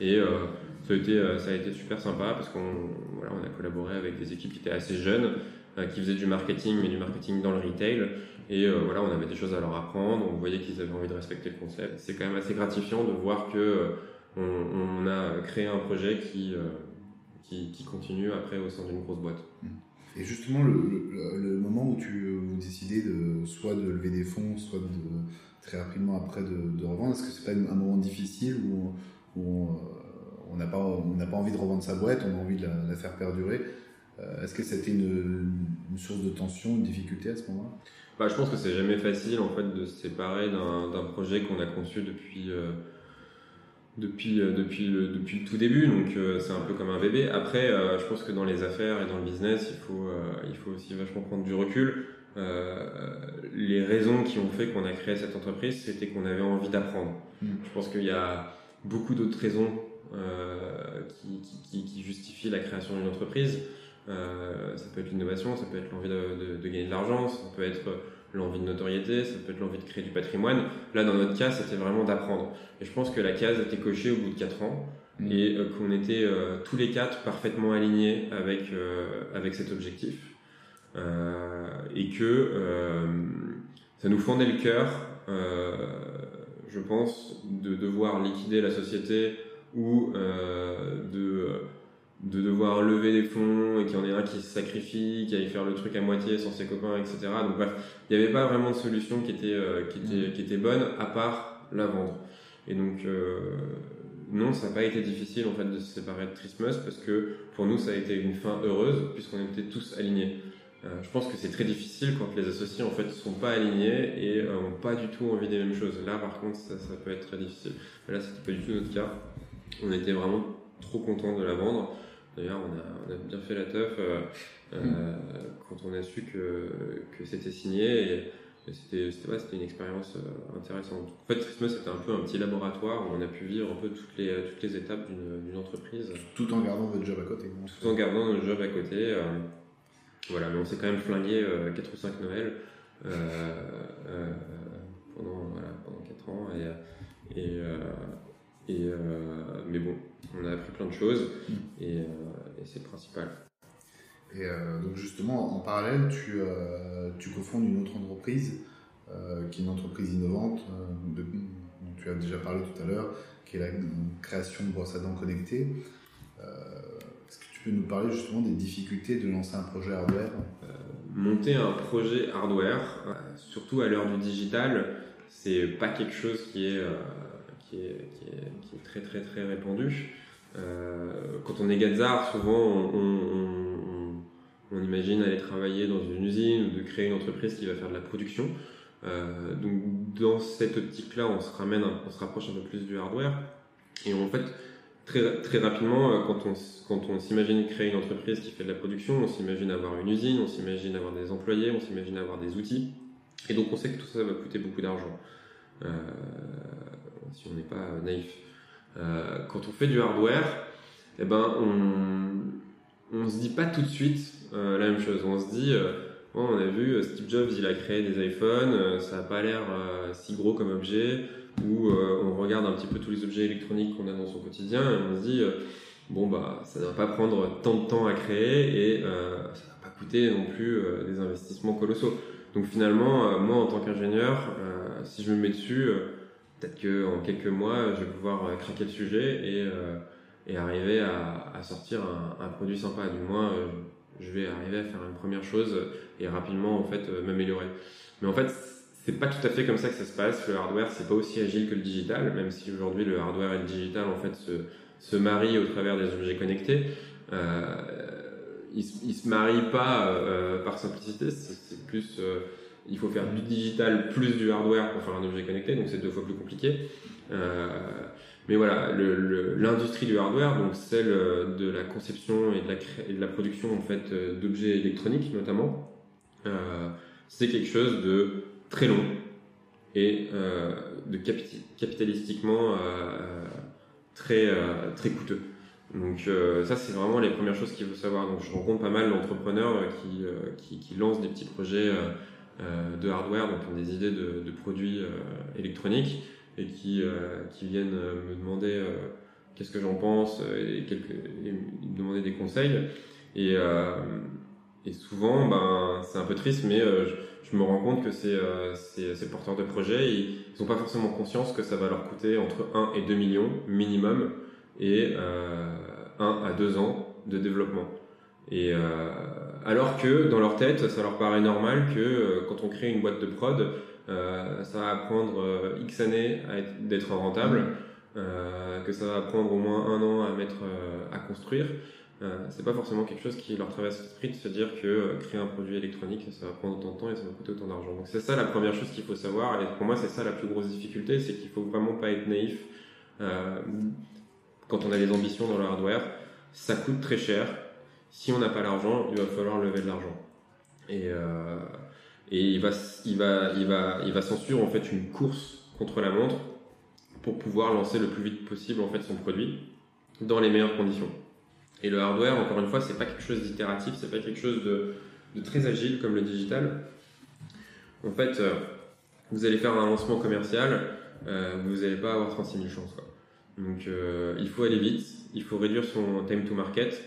et euh, ça, a été, euh, ça a été super sympa parce qu'on a collaboré avec des équipes qui étaient assez jeunes, euh, qui faisaient du marketing mais du marketing dans le retail et euh, voilà, on avait des choses à leur apprendre, on voyait qu'ils avaient envie de respecter le concept. C'est quand même assez gratifiant de voir que on, a créé un projet qui, continue après au sein d'une grosse boîte. Et justement, le, moment où tu vous de soit de lever des fonds, soit de, très rapidement après de, de revendre, est-ce que c'est pas un moment difficile où, où on n'a pas, on pas envie de revendre sa boîte, on a envie de la, la faire perdurer euh, Est-ce que c'était une, une, source de tension, une difficulté à ce moment-là? Bah, Je pense que c'est jamais facile en fait de se séparer d'un projet qu'on a conçu depuis. Euh depuis, euh, depuis, le, depuis le tout début, donc c'est un peu comme un bébé. Après, je pense que dans les affaires et dans le business, il faut, il faut aussi vachement prendre du recul. les raisons qui ont fait qu'on a créé cette entreprise, c'était qu'on avait envie d'apprendre. Mmh. Je pense qu'il y a beaucoup d'autres raisons qui, qui, qui, justifient la création d'une entreprise. ça peut être l'innovation, ça peut être l'envie de, de, de, gagner de l'argent, ça peut être l'envie de notoriété, ça peut être l'envie de créer du patrimoine. Là, dans notre cas, c'était vraiment d'apprendre. Et je pense que la case était cochée au bout de 4 ans mmh. et euh, qu'on était euh, tous les quatre parfaitement alignés avec, euh, avec cet objectif. Euh, et que euh, ça nous fendait le cœur, je pense, de devoir liquider la société ou de de devoir lever des fonds et qu'il y en ait un qui se sacrifie, qui aille faire le truc à moitié sans ses copains, etc. Donc bref, il n'y avait pas vraiment de solution qui était, euh, qui, était, qui était bonne à part la vendre. Et donc euh, non, ça n'a pas été difficile en fait de se séparer de Christmas parce que pour nous ça a été une fin heureuse puisqu'on était tous alignés. Euh, je pense que c'est très difficile quand les associés en fait sont pas alignés et euh, ont pas du tout envie des mêmes choses. Là par contre ça, ça peut être très difficile. Mais là c'était pas du tout notre cas. On était vraiment trop contents de la vendre. D'ailleurs, on a, on a, bien fait la teuf euh, euh, quand on a su que, que c'était signé. Et, c'était ouais, une expérience euh, intéressante. En fait, Christmas, c'était un peu un petit laboratoire où on a pu vivre un peu toutes les, toutes les étapes d'une entreprise. Tout en gardant votre job à côté. Tout en gardant notre job à côté. Voilà, mais on s'est quand même flingué euh, 4 ou 5 Noël pendant, voilà, pendant 4 ans. Et, et, et mais bon, on a appris plein de choses mm. et, euh, et c'est le principal. Et euh, donc justement, en parallèle, tu, euh, tu cofondes une autre entreprise euh, qui est une entreprise innovante euh, de, dont tu as déjà parlé tout à l'heure, qui est la création de brosses à dents connectées. Est-ce que tu peux nous parler justement des difficultés de lancer un projet hardware? Monter un projet hardware, surtout à l'heure du digital, c'est pas quelque chose qui est qui est, très très très répandu. Euh, quand on est Gazar, souvent on, imagine aller travailler dans une usine ou de créer une entreprise qui va faire de la production. Euh, donc dans cette optique-là, on se ramène, on se rapproche un peu plus du hardware. Et en fait, très, très rapidement, euh, quand on, quand on s'imagine créer une entreprise qui fait de la production, on s'imagine avoir une usine, on s'imagine avoir des employés, on s'imagine avoir des outils. Et donc on sait que tout ça va coûter beaucoup d'argent. Euh, si on n'est pas naïf. Euh, quand on fait du hardware, eh ben, on on se dit pas tout de suite euh, la même chose. On se dit, euh, bon, on a vu Steve Jobs, il a créé des iPhones, ça a pas l'air si gros comme objet. Ou on regarde un petit peu tous les objets électroniques qu'on a dans son quotidien et on se dit, bon bah, ça ne va pas prendre tant de temps à créer et ça va pas coûter non plus des investissements colossaux. Donc finalement, moi en tant qu'ingénieur, si je me mets dessus peut-être qu'en quelques mois, je vais pouvoir euh, craquer le sujet et, euh, et arriver à, à sortir un, un, produit sympa. Du moins, euh, je vais arriver à faire une première chose et rapidement en fait m'améliorer. Mais en fait, c'est pas tout à fait comme ça que ça se passe. Le hardware, c'est pas aussi agile que le digital, même si aujourd'hui le hardware et le digital en fait se, se marient au travers des objets connectés. Euh, ils, ils se marient pas euh, par simplicité, c'est plus il faut faire du digital plus du hardware pour faire un objet connecté, donc c'est deux fois plus compliqué. Euh, mais voilà, l'industrie du hardware, donc celle de la conception et de la, production en fait d'objets électroniques notamment, euh, c'est quelque chose de très long et de capitalistiquement très, très coûteux. Donc ça, c'est vraiment les premières choses qu'il faut savoir. Donc je rencontre pas mal d'entrepreneurs qui, qui, qui, lancent des petits projets de hardware, donc ont des idées de, de produits électroniques et qui, qui viennent me demander qu'est-ce que j'en pense et, quelques, et, me demander des conseils. Et, et souvent, ben, c'est un peu triste, mais euh, je, me rends compte que ces, euh, ces, porteurs de projets, ils n'ont pas forcément conscience que ça va leur coûter entre 1 et 2 millions minimum et 1 euh, à 2 ans de développement. Et alors que dans leur tête, ça leur paraît normal que quand on crée une boîte de prod, ça va prendre X années d'être rentable, que ça va prendre au moins un an à mettre à construire. Euh, c'est pas forcément quelque chose qui leur traverse l'esprit de se dire que euh, créer un produit électronique, ça va prendre autant de temps et ça va coûter autant d'argent. Donc c'est ça la première chose qu'il faut savoir. Et pour moi, c'est ça la plus grosse difficulté, c'est qu'il faut vraiment pas être naïf euh, quand on a des ambitions dans le hardware. Ça coûte très cher. Si on n'a pas l'argent, il va falloir lever de l'argent. Et, et il va, il en fait une course contre la montre pour pouvoir lancer le plus vite possible en fait son produit dans les meilleures conditions. Et le hardware, encore une fois, c'est pas quelque chose d'itératif, c'est pas quelque chose de, très agile comme le digital. En fait, euh, vous allez faire un lancement commercial, euh, vous n'allez pas avoir 36 000 chances. Donc, euh, il faut aller vite, il faut réduire son time to market.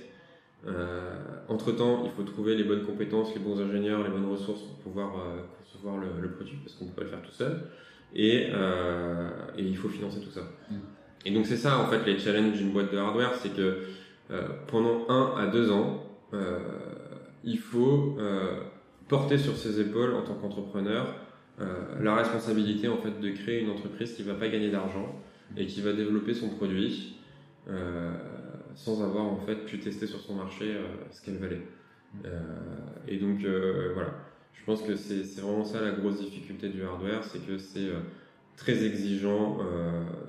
Entre temps, il faut trouver les bonnes compétences, les bons ingénieurs, les bonnes ressources pour pouvoir concevoir le, produit, parce qu'on ne peut pas le faire tout seul. Et, et, il faut financer tout ça. Mm. Et donc, c'est ça, en fait, les challenges d'une boîte de hardware, c'est que euh, pendant un à deux ans, euh, il faut euh, porter sur ses épaules en tant qu'entrepreneur la responsabilité en fait de créer une entreprise qui va pas gagner d'argent et qui va développer son produit sans avoir en fait pu tester sur son marché ce qu'elle valait. et donc voilà, je pense que c'est vraiment ça la grosse difficulté du hardware, c'est que c'est très exigeant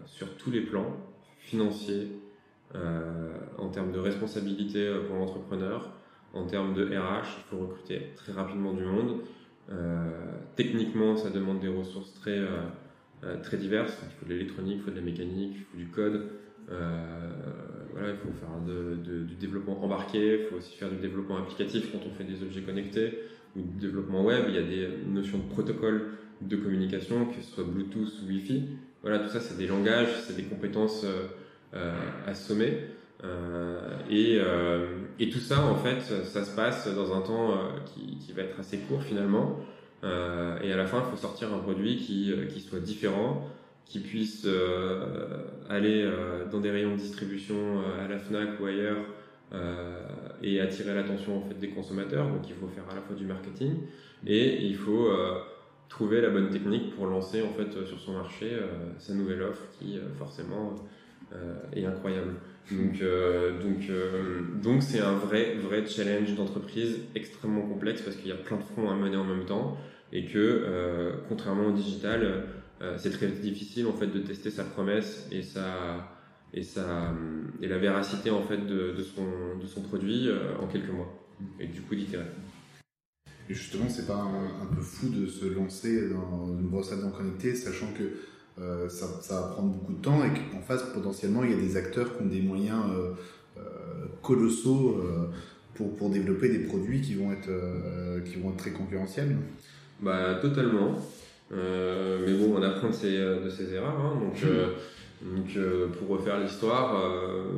sur tous les plans, financiers, euh, en termes de responsabilité euh, pour l'entrepreneur, en termes de RH, il faut recruter très rapidement du monde. Euh, techniquement, ça demande des ressources très, très diverses. Il faut de l'électronique, il faut de la mécanique, il faut du code. Voilà, il faut faire du développement embarqué, il faut aussi faire du développement applicatif quand on fait des objets connectés ou du développement web. Il y a des notions de protocole de communication, que ce soit Bluetooth ou Wi-Fi. Voilà, tout ça, c'est des langages, c'est des compétences euh, assommer. Euh, et, euh, et, tout ça, en fait, ça se passe dans un temps qui, va être assez court finalement. et à la fin, il faut sortir un produit qui soit différent, qui puisse aller dans des rayons de distribution à la Fnac ou ailleurs et attirer l'attention en fait des consommateurs. Donc il faut faire à la fois du marketing et il faut trouver la bonne technique pour lancer en fait sur son marché sa nouvelle offre qui forcément euh, est incroyable. Donc, euh, donc, euh, donc c'est un vrai, vrai challenge d'entreprise extrêmement complexe parce qu'il y a plein de fronts à mener en même temps et que, contrairement au digital, c'est très difficile en fait de tester sa promesse et sa et sa et la véracité en fait de, de son de son produit en quelques mois et du coup d'itérer. Et justement, c'est pas un, un, peu fou de se lancer dans une brosse à dents connectée, sachant que euh, ça, ça, va prendre beaucoup de temps et qu'en face, potentiellement, il y a des acteurs qui ont des moyens euh, euh, colossaux pour, pour développer des produits qui vont être, qui vont être très concurrentiels. Bah, totalement. Mais bon, on apprend de ses, de ses erreurs. Hein, donc, donc pour refaire l'histoire,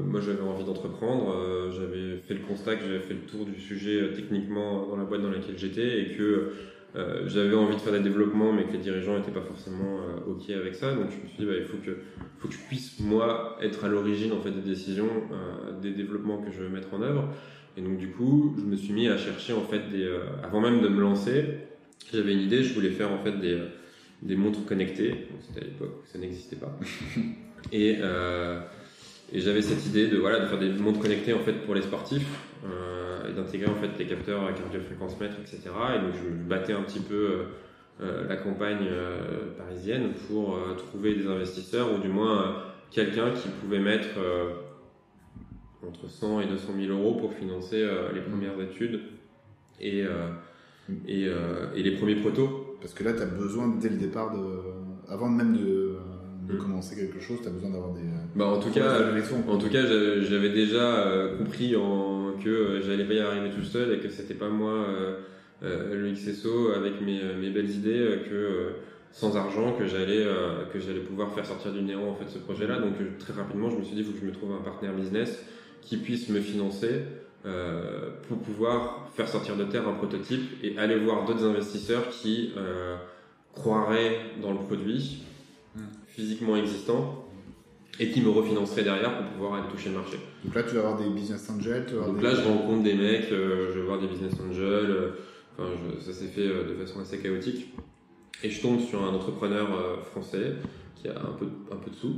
moi j'avais envie d'entreprendre. j'avais fait le constat que j'avais fait le tour du sujet techniquement dans la boîte dans laquelle j'étais et que euh, j'avais envie de faire des développements, mais que les dirigeants n'étaient pas forcément euh, OK avec ça. Donc je me suis dit, bah, il faut que, faut que je puisse, moi, être à l'origine en fait, des décisions, euh, des développements que je veux mettre en œuvre. Et donc du coup, je me suis mis à chercher, en fait, des, avant même de me lancer, j'avais une idée, je voulais faire en fait des, des montres connectées. C'était à l'époque où ça n'existait pas. *laughs* Et, et j'avais cette idée de, voilà, de faire des montres connectées en fait, pour les sportifs et d'intégrer en fait les capteurs à cardiofréquence mètre, etc. Et donc je me battais un petit peu euh, euh, la campagne euh, parisienne pour trouver des investisseurs ou du moins quelqu'un qui pouvait mettre entre 100 et 200 000 euros pour financer les premières études et, et, et, les premiers protos. Parce que là, tu as besoin dès le départ avant même de, de commencer quelque chose, tu as besoin d'avoir des. Bah, en tout cas, en tout cas, j'avais déjà compris en, que j'allais pas y arriver tout seul et que c'était pas moi le XSO avec mes, mes belles idées que sans argent que j'allais que j'allais pouvoir faire sortir du néant en fait ce projet là donc très rapidement je me suis dit il faut que je me trouve un partenaire business qui puisse me financer euh, pour pouvoir faire sortir de terre un prototype et aller voir d'autres investisseurs qui euh, croiraient dans le produit hmm. physiquement existant et qui me refinanceraient derrière pour pouvoir aller toucher le marché. Donc là, tu vas avoir des business angels Donc là, je rencontre des mecs, euh, je vais voir des business angels. enfin, ça s'est fait de façon assez chaotique. Et je tombe sur un entrepreneur français qui a un peu, un peu de sous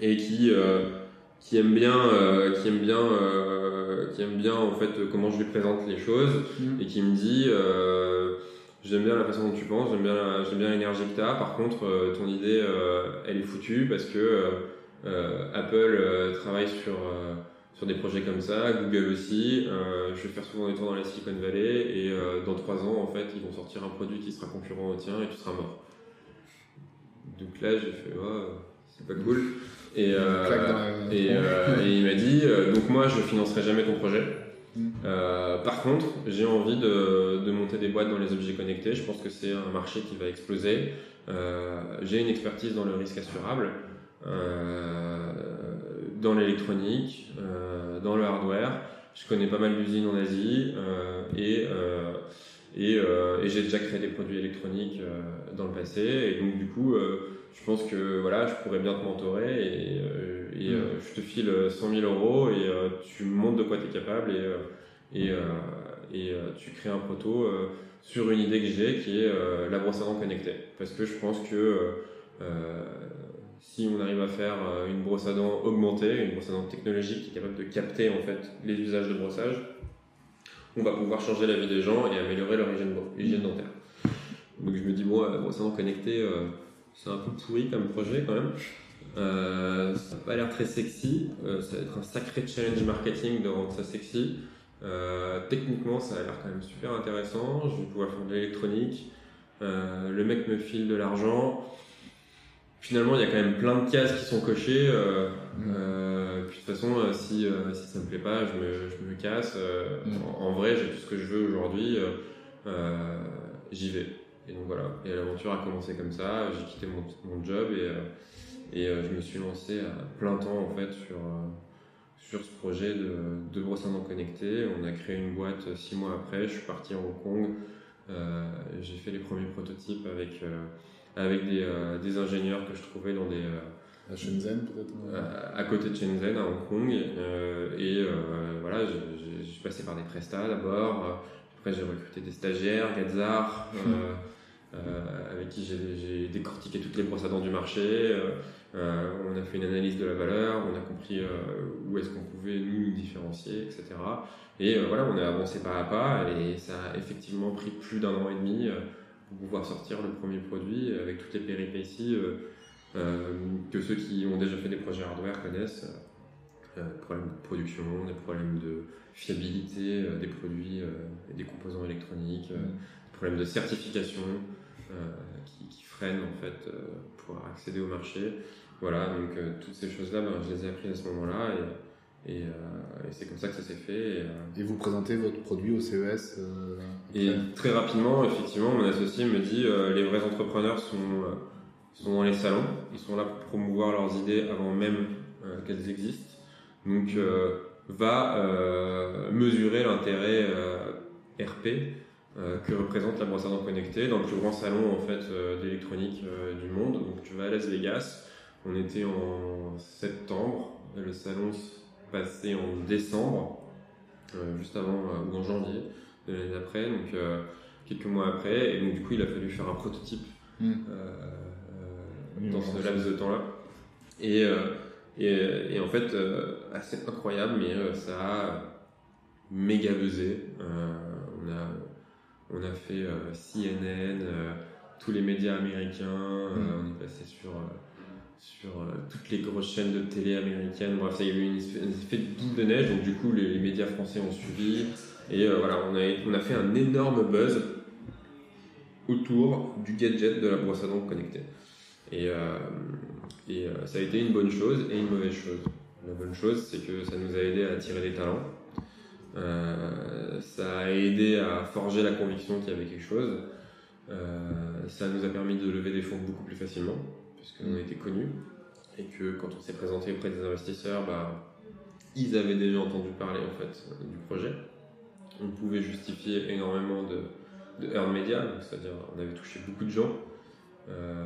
et qui qui aime bien, euh, qui aime bien, euh, qui aime bien en fait comment je lui présente les choses mm. et qui me dit euh, j'aime bien la façon dont tu penses, j'aime bien, j'aime bien l'énergie que tu as. Par contre, ton idée, elle est foutue parce que Apple travaille sur sur des projets comme ça, Google aussi. je vais faire souvent des tours dans la Silicon Valley et dans trois ans, en fait, ils vont sortir un produit qui sera concurrent au tien et tu seras mort. Donc là, j'ai fait, oh, c'est pas cool. Et, euh, euh, et, il m'a dit, euh, donc moi je financerai jamais ton projet. Mm. par contre, j'ai envie de, de, monter des boîtes dans les objets connectés. Je pense que c'est un marché qui va exploser. j'ai une expertise dans le risque assurable, dans l'électronique, dans le hardware. Je connais pas mal d'usines en Asie et, et, et j'ai déjà créé des produits électroniques dans le passé. Et donc du coup, je pense que voilà, je pourrais bien te mentorer et, euh, et mm. euh, je te file 100 000 euros et euh, tu montres de quoi tu es capable et, et, et tu crées un proto sur une idée que j'ai qui est la brosse à dents connectée. Parce que je pense que si on arrive à faire une brosse à dents augmentée, une brosse à dents technologique qui est capable de capter en fait les usages de brossage, on va pouvoir changer la vie des gens et améliorer leur hygiène, dentaire. Donc je me dis, moi, brosse à dents connectée, c'est un peu pourri comme projet quand même. Euh, ça n'a pas l'air très sexy. Euh, ça va être un sacré challenge marketing de rendre ça sexy. Euh, techniquement, ça a l'air quand même super intéressant. Je vais pouvoir faire de l'électronique. le mec me file de l'argent. Finalement, il y a quand même plein de cases qui sont cochées. Mm. puis de toute façon, si, si ça me plaît pas, je me, je me casse. Mm. En, en, vrai, j'ai tout ce que je veux aujourd'hui. J'y vais. Et donc voilà, et l'aventure a commencé comme ça, j'ai quitté mon, mon, job et, euh, et euh, je me suis lancé à plein temps en fait sur, euh, sur ce projet de, de dents connectée. On a créé une boîte six mois après, je suis parti à Hong Kong, j'ai fait les premiers prototypes avec, avec des, des, ingénieurs que je trouvais dans des... à Shenzhen peut-être à, côté de Shenzhen, à Hong Kong. et voilà, je suis passé par des prestats d'abord. Après, j'ai recruté des stagiaires, Gazar, euh, avec qui j'ai décortiqué toutes les brosses à dents du marché. Euh, euh, on a fait une analyse de la valeur, on a compris où est-ce qu'on pouvait nous, nous différencier, etc. Et voilà, on a avancé pas à pas et ça a effectivement pris plus d'un an et demi pour pouvoir sortir le premier produit avec toutes les péripéties que ceux qui ont déjà fait des projets hardware connaissent. Des problèmes de production, des problèmes de fiabilité des produits et des composants électroniques, mmh. des problèmes de certification. Euh, qui, qui, freinent en fait euh, pour accéder au marché. Voilà, donc euh, toutes ces choses-là, ben, je les ai apprises à ce moment-là et, et, c'est comme ça que ça s'est fait. Et, vous présentez votre produit au CES Et très rapidement, effectivement, mon associé me dit les vrais entrepreneurs sont, sont dans les salons, ils sont là pour promouvoir leurs idées avant même qu'elles existent. Donc, va mesurer l'intérêt RP euh, que représente la brosse à dents connectée dans le plus grand salon en fait euh, d'électronique euh, du monde. Donc tu vas à Las Vegas. On était en septembre. Le salon se passait en décembre, juste avant ou en janvier de l'année d'après. Donc quelques mois après. Et donc du coup il a fallu faire un prototype hmm. dans ce laps de temps là. Et et, et, en fait, assez incroyable, mais ça a méga buzzé. on a on a fait euh, CNN, euh, tous les médias américains, euh, mm. on est passé sur sur toutes les grosses chaînes de télé américaines. Bref, ça y a eu une effet de boule de neige, donc du coup, les, médias français ont suivi. Et voilà, on a, on a fait un énorme buzz autour du gadget de la brosse à dents connectée. Et, et ça a été une bonne chose et une mauvaise chose. La bonne chose, c'est que ça nous a aidé à attirer des talents. ça a aidé à forger la conviction qu'il y avait quelque chose. ça nous a permis de lever des fonds beaucoup plus facilement, puisqu'on était connus. Et que quand on s'est présenté auprès des investisseurs, bah, ils avaient déjà entendu parler en fait du projet. On pouvait justifier énormément de, de media, c'est-à-dire on avait touché beaucoup de gens euh,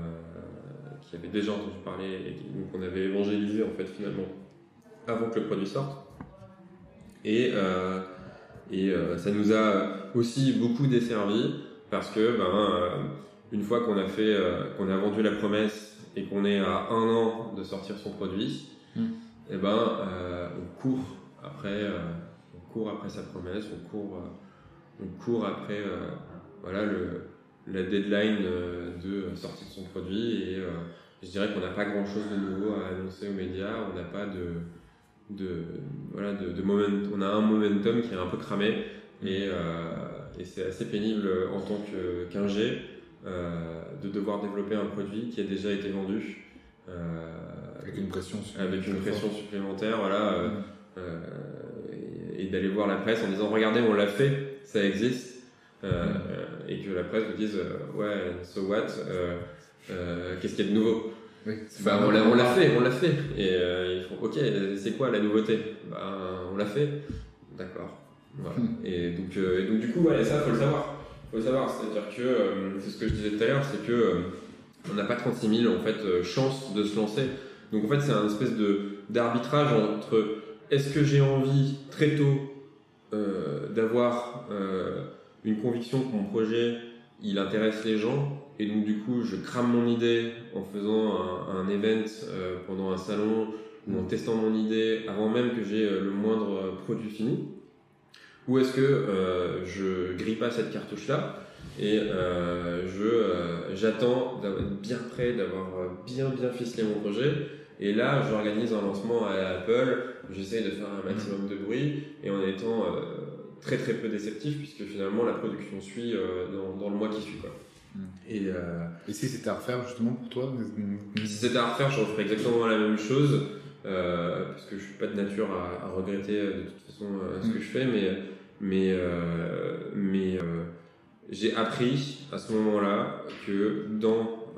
qui avaient déjà entendu parler et qu'on avait évangélisé en fait finalement avant que le produit sorte. Et, euh, et euh, ça nous a aussi beaucoup desservi parce que ben, une fois qu'on a fait, qu'on a vendu la promesse et qu'on est à un an de sortir son produit, hmm. et eh ben on court après, on court après sa promesse, on court, on court après voilà le, la deadline euh, de sortie de son produit et euh, je dirais qu'on n'a pas grand chose de nouveau à annoncer aux médias, on n'a pas de, de, voilà, de, moment, on a un momentum qui est un peu cramé et, euh, et c'est assez pénible en tant qu'ingé de devoir développer un produit qui a déjà été vendu. avec une pression avec une pression supplémentaire voilà et, et d'aller voir la presse en disant regardez on l'a fait ça existe euh, et que la presse vous dise euh, ouais, so what, euh, qu'est-ce qu'il y a de nouveau bah, on l'a fait, on l'a fait. Et ils font ok, c'est quoi la nouveauté? Bah, On l'a fait. D'accord. Voilà. Hmm. Et, donc, et donc, du coup, ouais, ça, faut le savoir. faut le savoir. C'est-à-dire que, c'est ce que je disais tout à l'heure, c'est que on n'a pas 36 000 en fait, chances de se lancer. Donc en fait, c'est un espèce de d'arbitrage entre est-ce que j'ai envie très tôt d'avoir une conviction que mon projet il intéresse les gens. Et donc du coup je crame mon idée en faisant un, event euh, pendant un salon ou en testant mon idée avant même que j'ai euh, le moindre produit fini. Ou est-ce que euh, je grille pas cette cartouche là et je j'attends d'être bien prêt d'avoir bien bien ficelé mon projet. Et là j'organise un lancement à Apple. J'essaie de faire un maximum de bruit. Et en étant très très peu déceptif puisque finalement la production suit euh, dans, le mois qui suit quoi. Et, euh, Et, si c'était à refaire justement pour toi Si c'était à refaire, je referais exactement la même chose euh, parce que je suis pas de nature à, regretter de toute façon ce que je fais, mais mais mais j'ai appris à ce moment-là que dans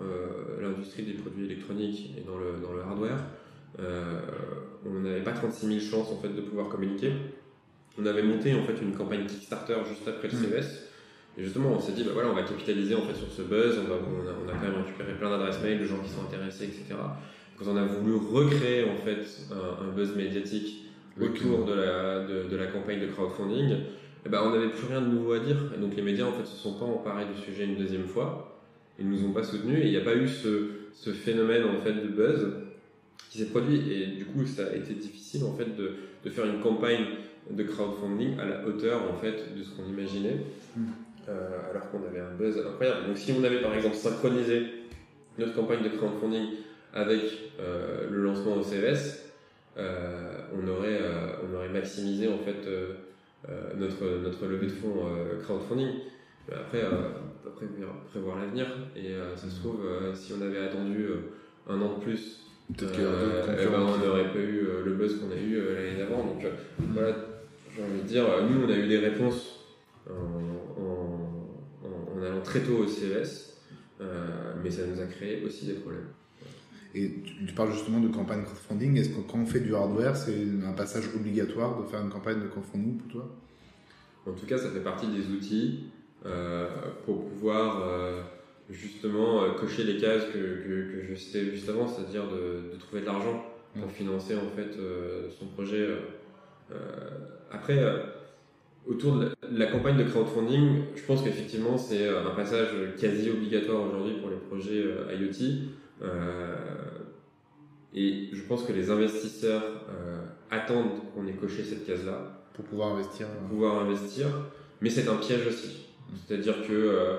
l'industrie des produits électroniques et dans le dans le hardware, on n'avait pas 36 000 chances en fait de pouvoir communiquer on avait monté en fait une campagne Kickstarter juste après le mm. CES. Et justement, on s'est dit, bah voilà, on va capitaliser en fait sur ce buzz. On, a, quand même récupéré plein d'adresses mail de gens qui sont intéressés, etc. Quand on a voulu recréer en fait un, buzz médiatique autour de la, de, la campagne de crowdfunding, eh ben, on n'avait plus rien de nouveau à dire. Et donc les médias en fait se sont pas emparés du sujet une deuxième fois. Ils nous ont pas soutenus et il n'y a pas eu ce, ce, phénomène en fait de buzz qui s'est produit. Et du coup, ça a été difficile en fait de, de faire une campagne de crowdfunding à la hauteur en fait de ce qu'on imaginait, hmm. euh, alors qu'on avait un buzz incroyable. Donc si on avait par exemple synchronisé notre campagne de crowdfunding avec euh, le lancement au CES, euh, on aurait on aurait maximisé en fait notre notre levée de fonds crowdfunding. Après, on peut prévoir, l'avenir et ça se trouve si on avait attendu un an de plus Peut-être eh ben, on n'aurait pas eu le buzz qu'on a eu l'année d'avant. Donc voilà, j'ai envie de dire, nous, on a eu des réponses en, allant très tôt au CES, euh, mais ça nous a créé aussi des problèmes. Et tu, parles justement de campagne crowdfunding. Est-ce que quand on fait du hardware, c'est un passage obligatoire de faire une campagne de crowdfunding pour toi? En tout cas, ça fait partie des outils euh, pour pouvoir euh, justement cocher les cases que, que, je citais juste avant, c'est-à-dire de, trouver de l'argent pour financer en fait son projet euh, après, euh, autour de la, campagne de crowdfunding, je pense qu'effectivement c'est euh, un passage quasi obligatoire aujourd'hui pour les projets IoT. et je pense que les investisseurs attendent qu'on ait coché cette case-là. Pour pouvoir investir. Pour pouvoir investir. Mais c'est un piège aussi. Mm. C'est-à-dire que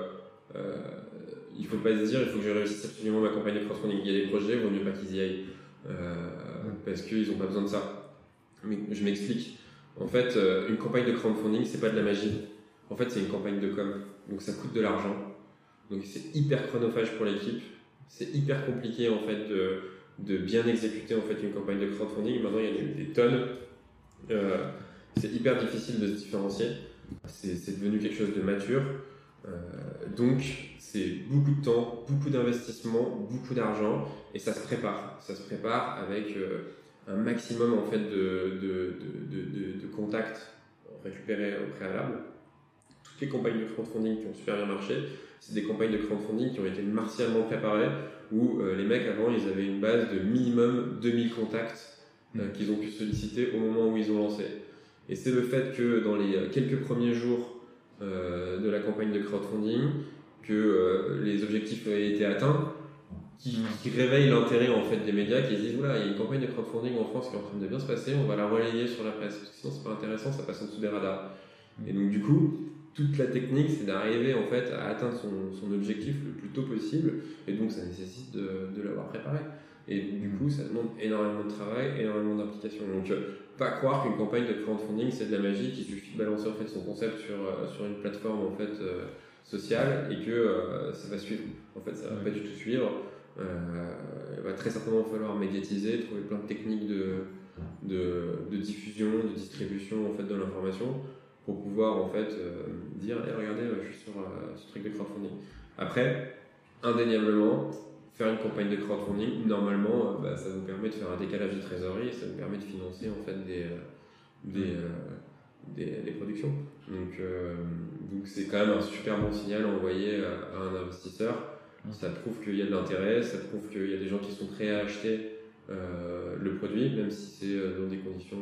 il faut pas se dire il faut que je réussisse absolument ma campagne de crowdfunding. Il y a des projets, il vaut mieux pas qu'ils y aillent. Mm. Parce qu'ils n'ont pas besoin de ça. Mais je m'explique. En fait, euh, une campagne de crowdfunding, c'est pas de la magie. En fait, c'est une campagne de com. Donc ça coûte de l'argent. Donc c'est hyper chronophage pour l'équipe. c'est hyper compliqué en fait de, bien exécuter en fait une campagne de crowdfunding. Maintenant, il y a des, tonnes. Euh, c'est hyper difficile de se différencier. C'est devenu quelque chose de mature. Euh, donc, c'est beaucoup de temps, beaucoup d'investissement, beaucoup d'argent, et ça se prépare. Ça se prépare avec euh, un maximum en fait de, de, de, de contacts récupérés au préalable. Toutes les campagnes de crowdfunding qui ont super bien marché, c'est des campagnes de crowdfunding qui ont été martialement préparées, où euh, les mecs avant, ils avaient une base de minimum 2000 contacts euh, mm. qu'ils ont pu solliciter au moment où ils ont lancé. Et c'est le fait que dans les quelques premiers jours de la campagne de crowdfunding, que les objectifs aient été atteints, qui, qui réveille l'intérêt en fait des médias qui disent voilà il y a une campagne de crowdfunding en France qui est en train de bien se passer on va la relayer sur la presse parce que sinon c'est pas intéressant ça passe en dessous des radars et donc du coup toute la technique, c'est d'arriver en fait à atteindre son, objectif le plus tôt possible, et donc ça nécessite de, l'avoir préparé. Et du coup, ça demande énormément de travail, énormément d'implication. Donc, euh, pas croire qu'une campagne de crowdfunding c'est de la magie, qu'il suffit de balancer en fait son concept sur, euh, une plateforme en fait euh, sociale et que ça va suivre. En fait, ça va pas du tout suivre. il va très certainement falloir médiatiser, trouver plein de techniques de, de, de diffusion, de distribution en fait de l'information pour pouvoir en fait euh, dire hey, regardez je suis sur euh, ce truc de crowdfunding après indéniablement faire une campagne de crowdfunding normalement euh, bah, ça vous permet de faire un décalage de trésorerie et ça vous permet de financer en fait des des, des, des, productions. Donc donc c'est quand même un super bon signal envoyé à, un investisseur. Ça prouve qu'il y a de l'intérêt ça prouve qu'il y a des gens qui sont prêts à acheter le produit même si c'est dans des conditions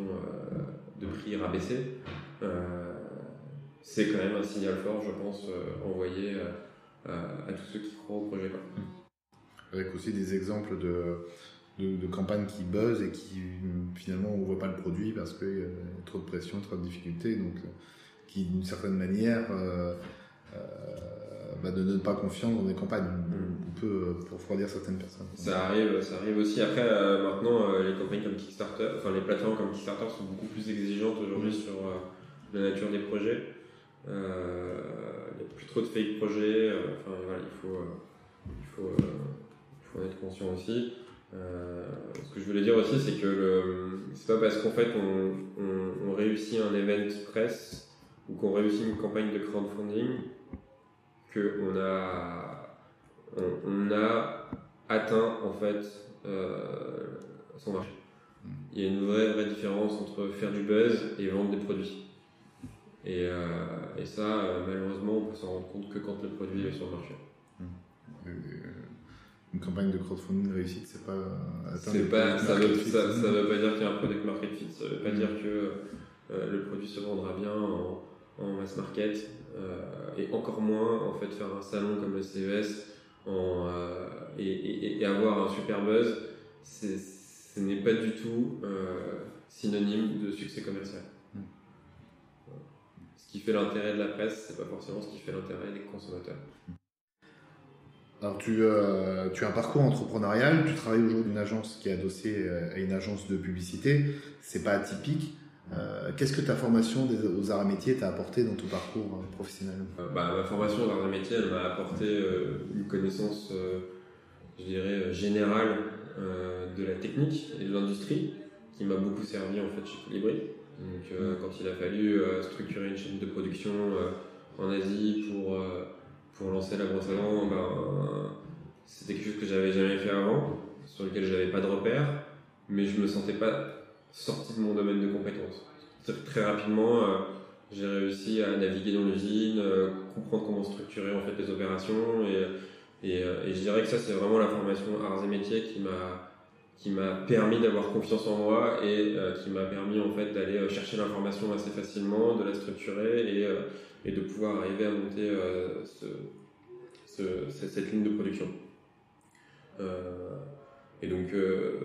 de prix rabaissés. Euh, c'est quand même un signal fort, je pense, euh, envoyé à, tous ceux qui croient au projet. Avec aussi des exemples de, de, campagnes qui buzzent et qui finalement on voit pas le produit parce qu'il y a trop de pression, trop de difficultés, donc qui d'une certaine manière euh, bah, ne donnent pas confiance dans des campagnes. Mm. On peut refroidir certaines personnes. Ça arrive, ça arrive aussi. Après, maintenant, les campagnes comme Kickstarter, enfin les plateformes comme Kickstarter sont beaucoup plus exigeantes aujourd'hui mm. sur la nature des projets. Euh, il n'y a plus trop de fake projets. Euh, enfin, voilà, il faut, euh, il faut, il faut en être conscient aussi. Ce que je voulais dire aussi, c'est que c'est pas parce qu'en fait on, on, on, réussit un event presse ou qu'on réussit une campagne de crowdfunding qu'on a, on, on, a atteint en fait son marché. Mm. Il y a une vraie, vraie différence entre faire du buzz et vendre des produits. Et, euh, et ça, euh, malheureusement, on peut s'en rendre compte que quand le produit est sur le marché. Euh, une campagne de crowdfunding réussite, c'est pas c'est pas, ça veut, ça, ça, veut pas dire qu'il y a un product market fit, ça veut pas mmh. dire que le produit se vendra bien en, en mass market, et encore moins en fait faire un salon comme le CES en, et, et, et, avoir un super buzz, ce n'est pas du tout synonyme de succès commercial ce qui fait l'intérêt de la presse, c'est pas forcément ce qui fait l'intérêt des consommateurs. Alors tu, euh, tu as un parcours entrepreneurial, tu travailles aujourd'hui dans une agence qui est adossée euh, à une agence de publicité, c'est pas atypique. Euh, Qu'est-ce que ta formation aux arts et métiers t'a apporté dans ton parcours professionnel? Bah, Ma formation aux arts et métiers, elle m'a apporté une connaissance, je dirais, générale de la technique et de l'industrie, qui m'a beaucoup servi en fait chez Colibri. Donc, quand il a fallu structurer une chaîne de production en Asie pour, pour lancer la brosse à ben, c'était quelque chose que j'avais jamais fait avant, sur lequel je n'avais pas de repères, mais je me sentais pas sorti de mon domaine de compétences. Très rapidement, j'ai réussi à naviguer dans l'usine, comprendre comment structurer en fait les opérations, et, et, et je dirais que ça c'est vraiment la formation arts et métiers qui m'a qui m'a permis d'avoir confiance en moi et euh, qui m'a permis en fait d'aller euh, chercher l'information assez facilement, de la structurer et, euh, de pouvoir arriver à monter ce, ce, cette ligne de production. et donc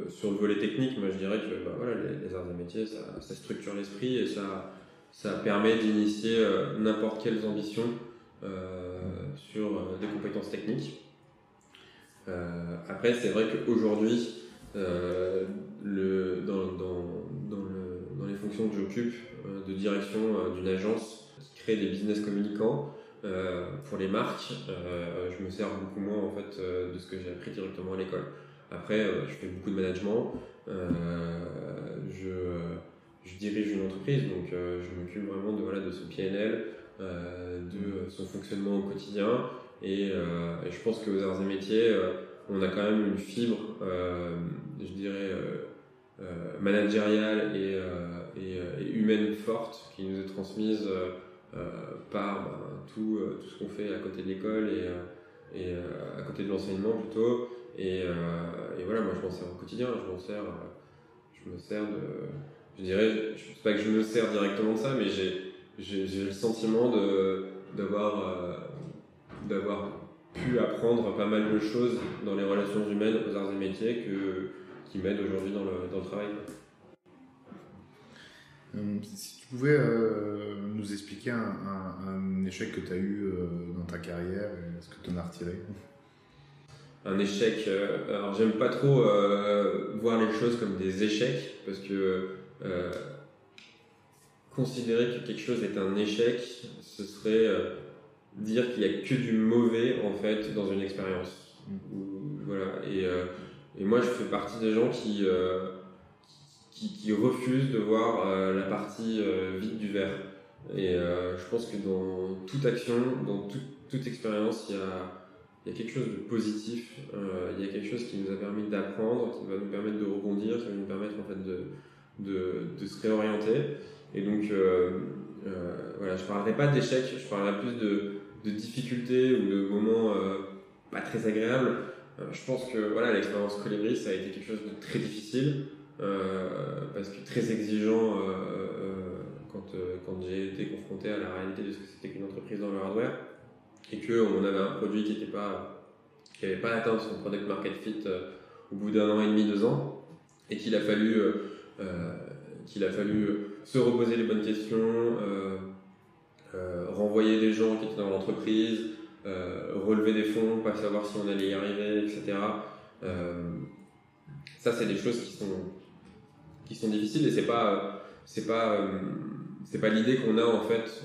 sur le volet technique, moi je dirais que bah, voilà, les, arts et métiers, ça, structure l'esprit et ça permet d'initier n'importe quelles ambitions sur des compétences techniques. après, c'est vrai qu'aujourd'hui, euh, dans, dans, dans, le, dans, les fonctions que j'occupe euh, de direction euh, d'une agence qui crée des business communicants, pour les marques, je me sers beaucoup moins en fait de ce que j'ai appris directement à l'école. Après, je fais beaucoup de management. je, dirige une entreprise, donc je m'occupe vraiment de, voilà, de ce PNL, de son fonctionnement au quotidien. Et, je pense qu'aux arts et métiers, on a quand même une fibre, je dirais, managériale et, et, et, humaine forte qui nous est transmise par ben, tout, ce qu'on fait à côté de l'école et, à côté de l'enseignement plutôt. Et, voilà, moi je m'en sers au quotidien, je m'en sers, me sers de, je dirais, je pas que je me sers directement de ça, mais j'ai le sentiment d'avoir pu apprendre pas mal de choses dans les relations humaines aux arts et métiers que, qui m'aident aujourd'hui dans le, dans le travail. Euh, si tu pouvais euh, nous expliquer un, un, échec que tu as eu euh, dans ta carrière, est-ce que tu en as retiré? Un échec, alors j'aime pas trop voir les choses comme des échecs parce que considérer que quelque chose est un échec, ce serait dire qu'il n'y a que du mauvais en fait dans une expérience. Mm. Voilà. Et, euh, et, moi, je fais partie des gens qui, euh, qui, qui, refusent de voir euh, la partie vide du verre. Et je pense que dans toute action, dans toute expérience, il y a, y a quelque chose de positif, il y a quelque chose qui nous a permis d'apprendre, qui va nous permettre de rebondir, qui va nous permettre en fait de, de, de se réorienter. Et donc, voilà, je parlerai pas d'échec, je parlerai plus de, de difficultés ou de moments euh, pas très agréables. Euh, je pense que voilà, l'expérience Colibri, ça a été quelque chose de très difficile, euh, parce que très exigeant quand, quand j'ai été confronté à la réalité de ce que c'était qu'une entreprise dans le hardware, et qu'on avait un produit qui n'avait pas, qui pas atteint son product market fit au bout d'un an et demi, deux ans, et qu'il a fallu, qu'il a fallu se reposer les bonnes questions, euh, renvoyer des gens qui étaient dans l'entreprise, euh, relever des fonds, pas savoir si on allait y arriver, etc. Euh, ça, c'est des choses qui sont, qui sont difficiles et c'est pas, c'est pas, c'est pas l'idée qu'on a en fait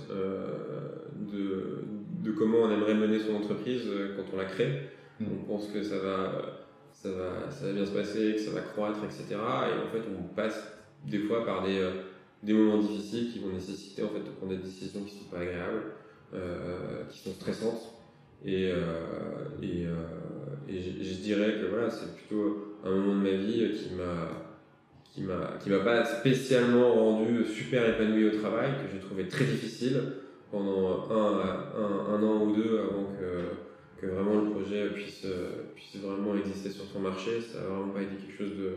de, de comment on aimerait mener son entreprise quand on la crée. Mm. On pense que ça va, ça va, ça va bien se passer, que ça va croître, etc. Et en fait, on passe des fois par des, des moments difficiles qui vont nécessiter en fait de prendre des décisions qui sont pas agréables, euh, qui sont stressantes. Et, euh, et, euh, et je, dirais que voilà, c'est plutôt un moment de ma vie qui m'a qui m'a qui m'a pas spécialement rendu super épanoui au travail, que j'ai trouvé très difficile pendant un, un, un, an ou deux avant que, que vraiment le projet puisse, puisse vraiment exister sur son marché. Ça n'a vraiment pas été quelque chose de,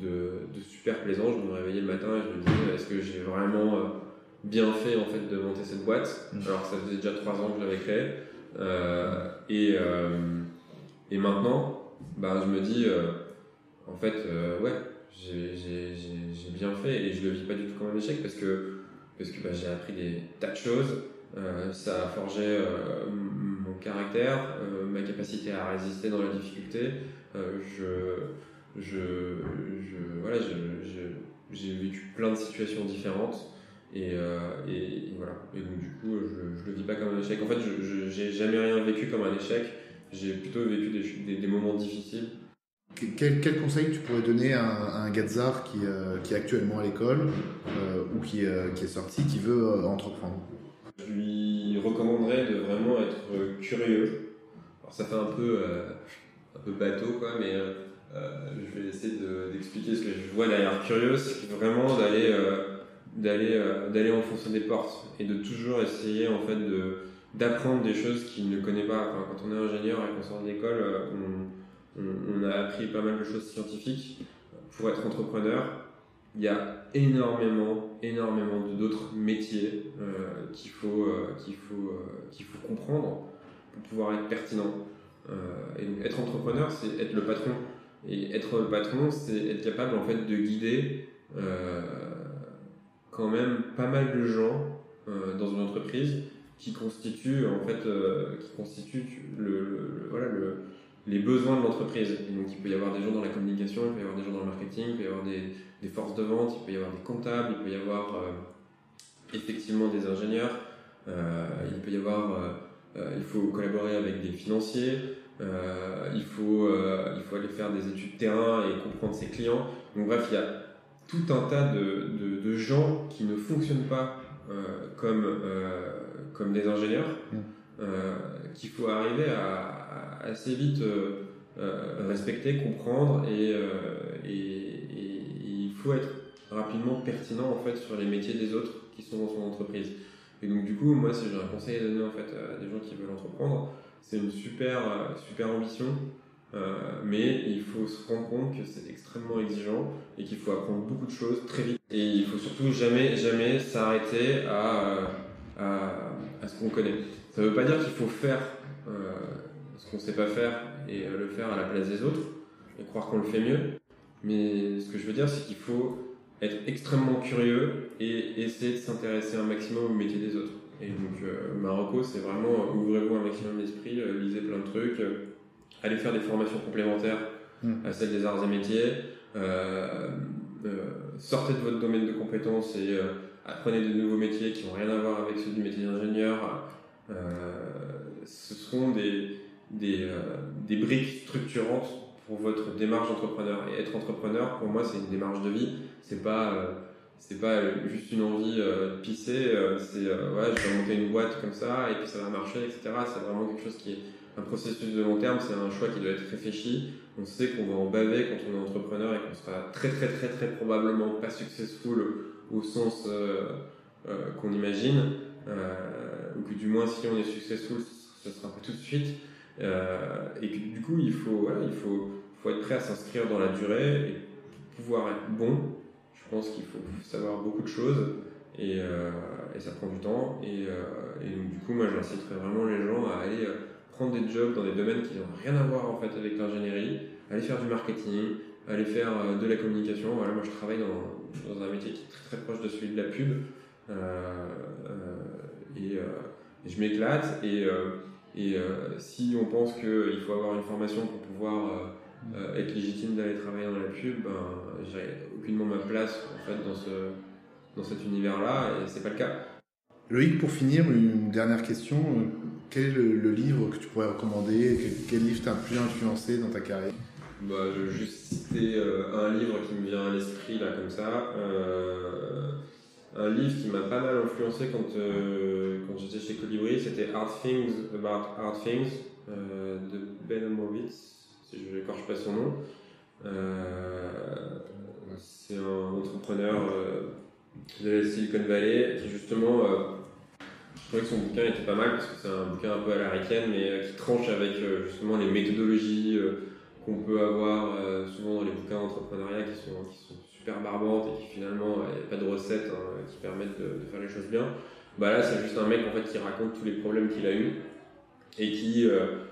de, super plaisant. Je me réveillais le matin et je me disais est-ce que j'ai vraiment euh, bien fait en fait de monter cette boîte? Mm. alors que ça faisait déjà trois ans que je l'avais créée. Euh, et, euh, et maintenant bah, je me dis en fait ouais j'ai bien fait. Et je le vis pas du tout comme un échec parce que parce que bah, j'ai appris des tas de choses. Ça a forgé mon caractère ma capacité à résister dans la difficulté. Je je, je voilà, j'ai vécu plein de situations différentes. Et, euh, et, voilà. Et donc, du coup, je, je le vis pas comme un échec. En fait, je j'ai jamais rien vécu comme un échec. J'ai plutôt vécu des, des, moments difficiles. Quel, quel, conseil tu pourrais donner à, un, Gazar qui, euh, qui, est actuellement à l'école euh, ou qui, qui, est sorti, qui veut entreprendre? Je lui recommanderais de vraiment être curieux. Alors, ça fait un peu, un peu bateau, quoi, mais euh, je vais essayer d'expliquer ce que je vois derrière Curieux, c'est vraiment d'aller euh, d'aller euh, d'aller enfoncer des portes et de toujours essayer en fait d'apprendre des choses qu'il ne connaît pas. quand on est ingénieur et qu'on sort de l'école, on, a appris pas mal de choses scientifiques. Pour être entrepreneur, il y a énormément, énormément d'autres métiers qu'il faut, qu'il faut, qu'il faut comprendre pour pouvoir être pertinent. être entrepreneur, c'est être le patron et être le patron, c'est être capable en fait de guider euh, quand même pas mal de gens euh, dans une entreprise qui constituent en fait euh, qui le, voilà, le, les besoins de l'entreprise. Donc il peut y avoir des gens dans la communication, il peut y avoir des gens dans le marketing, il peut y avoir des, des forces de vente, il peut y avoir des comptables, il peut y avoir effectivement des ingénieurs, il peut y avoir il faut collaborer avec des financiers, il, faut, il faut aller faire des études de terrain et comprendre ses clients. Donc bref, il y a tout un tas de, de, de gens qui ne fonctionnent pas comme, comme des ingénieurs, qu'il faut arriver à, à assez vite respecter, comprendre et, et, et, il faut être rapidement pertinent en fait sur les métiers des autres qui sont dans son entreprise. Et donc du coup, moi, si j'ai un conseil à donner en fait à des gens qui veulent entreprendre, c'est une super super ambition, euh, mais il faut se rendre compte que c'est extrêmement exigeant et qu'il faut apprendre beaucoup de choses très vite. Et il faut surtout jamais jamais s'arrêter à, à ce qu'on connaît. Ça ne veut pas dire qu'il faut faire euh, ce qu'on ne sait pas faire et le faire à la place des autres et croire qu'on le fait mieux. Mais ce que je veux dire, c'est qu'il faut être extrêmement curieux et essayer de s'intéresser un maximum au métier des autres. Et donc, euh, Marocco, c'est vraiment euh, ouvrez-vous un maximum d'esprit, euh, lisez plein de trucs, allez faire des formations complémentaires hmm. à celles des arts et métiers, sortez de votre domaine de compétences et apprenez de nouveaux métiers qui n'ont rien à voir avec ceux du métier d'ingénieur. ce seront des, des, des briques structurantes pour votre démarche d'entrepreneur. Et être entrepreneur, pour moi, c'est une démarche de vie. C'est pas, euh, c'est pas juste une envie euh, de pisser. Euh, c'est ouais, je vais monter une boîte comme ça et puis ça va marcher, etc. C'est vraiment quelque chose qui est un processus de long terme. C'est un choix qui doit être réfléchi. On sait qu'on va en baver quand on est entrepreneur et qu'on sera très, très, très, très probablement pas successful au sens qu'on imagine. ou que du moins, si on est successful, ce sera pas tout de suite. Euh, et que du coup, il faut, il faut, faut être prêt à s'inscrire dans la durée et pouvoir être bon. Je pense qu'il faut savoir beaucoup de choses et, euh, ça prend du temps. Et, euh, du coup, moi, j'inciterais vraiment les gens à aller prendre des jobs dans des domaines qui n'ont rien à voir en fait avec l'ingénierie, aller faire du marketing, aller faire de la communication. Voilà, moi, je travaille dans, dans un métier qui est très, très proche de celui de la pub et, je m'éclate et euh, si on pense qu'il faut avoir une formation pour pouvoir euh, euh, être légitime d'aller travailler dans la pub, ben, j'ai aucunement ma place en fait, dans, ce, dans cet univers-là et c'est pas le cas. Loïc, pour finir, une dernière question. Quel est le, livre que tu pourrais recommander? Quel, livre t'a le plus influencé dans ta carrière? Bah, Je vais juste citer un livre qui me vient à l'esprit là comme ça un livre qui m'a pas mal influencé quand, euh, quand j'étais chez Colibri, c'était Hard Things About Hard Things euh, de Ben Horowitz, si je n'écorche pas son nom. Euh, c'est un entrepreneur de la Silicon Valley qui justement, je trouvais que son bouquin était pas mal parce que c'est un bouquin un peu à l'américaine mais qui tranche avec justement les méthodologies qu'on peut avoir souvent dans les bouquins d'entrepreneuriat qui sont, qui sont super barbante et qui finalement n'a pas de recettes hein, qui permettent de, faire les choses bien. Bah là, c'est juste un mec en fait qui raconte tous les problèmes qu'il a eu et qui euh,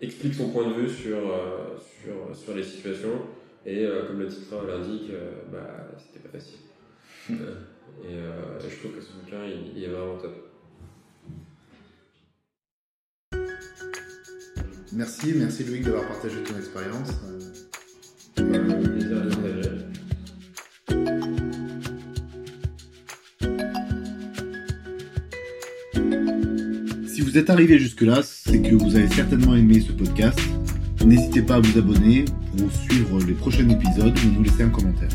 explique son point de vue sur, euh, sur, sur les situations. Et euh, comme le titre l'indique, bah, c'était pas facile. *laughs* et je trouve que ce bouquin, il, est vraiment top. Merci, merci Louis d'avoir partagé ton expérience. Vous êtes arrivé jusque-là, c'est que vous avez certainement aimé ce podcast. N'hésitez pas à vous abonner pour suivre les prochains épisodes ou nous laisser un commentaire.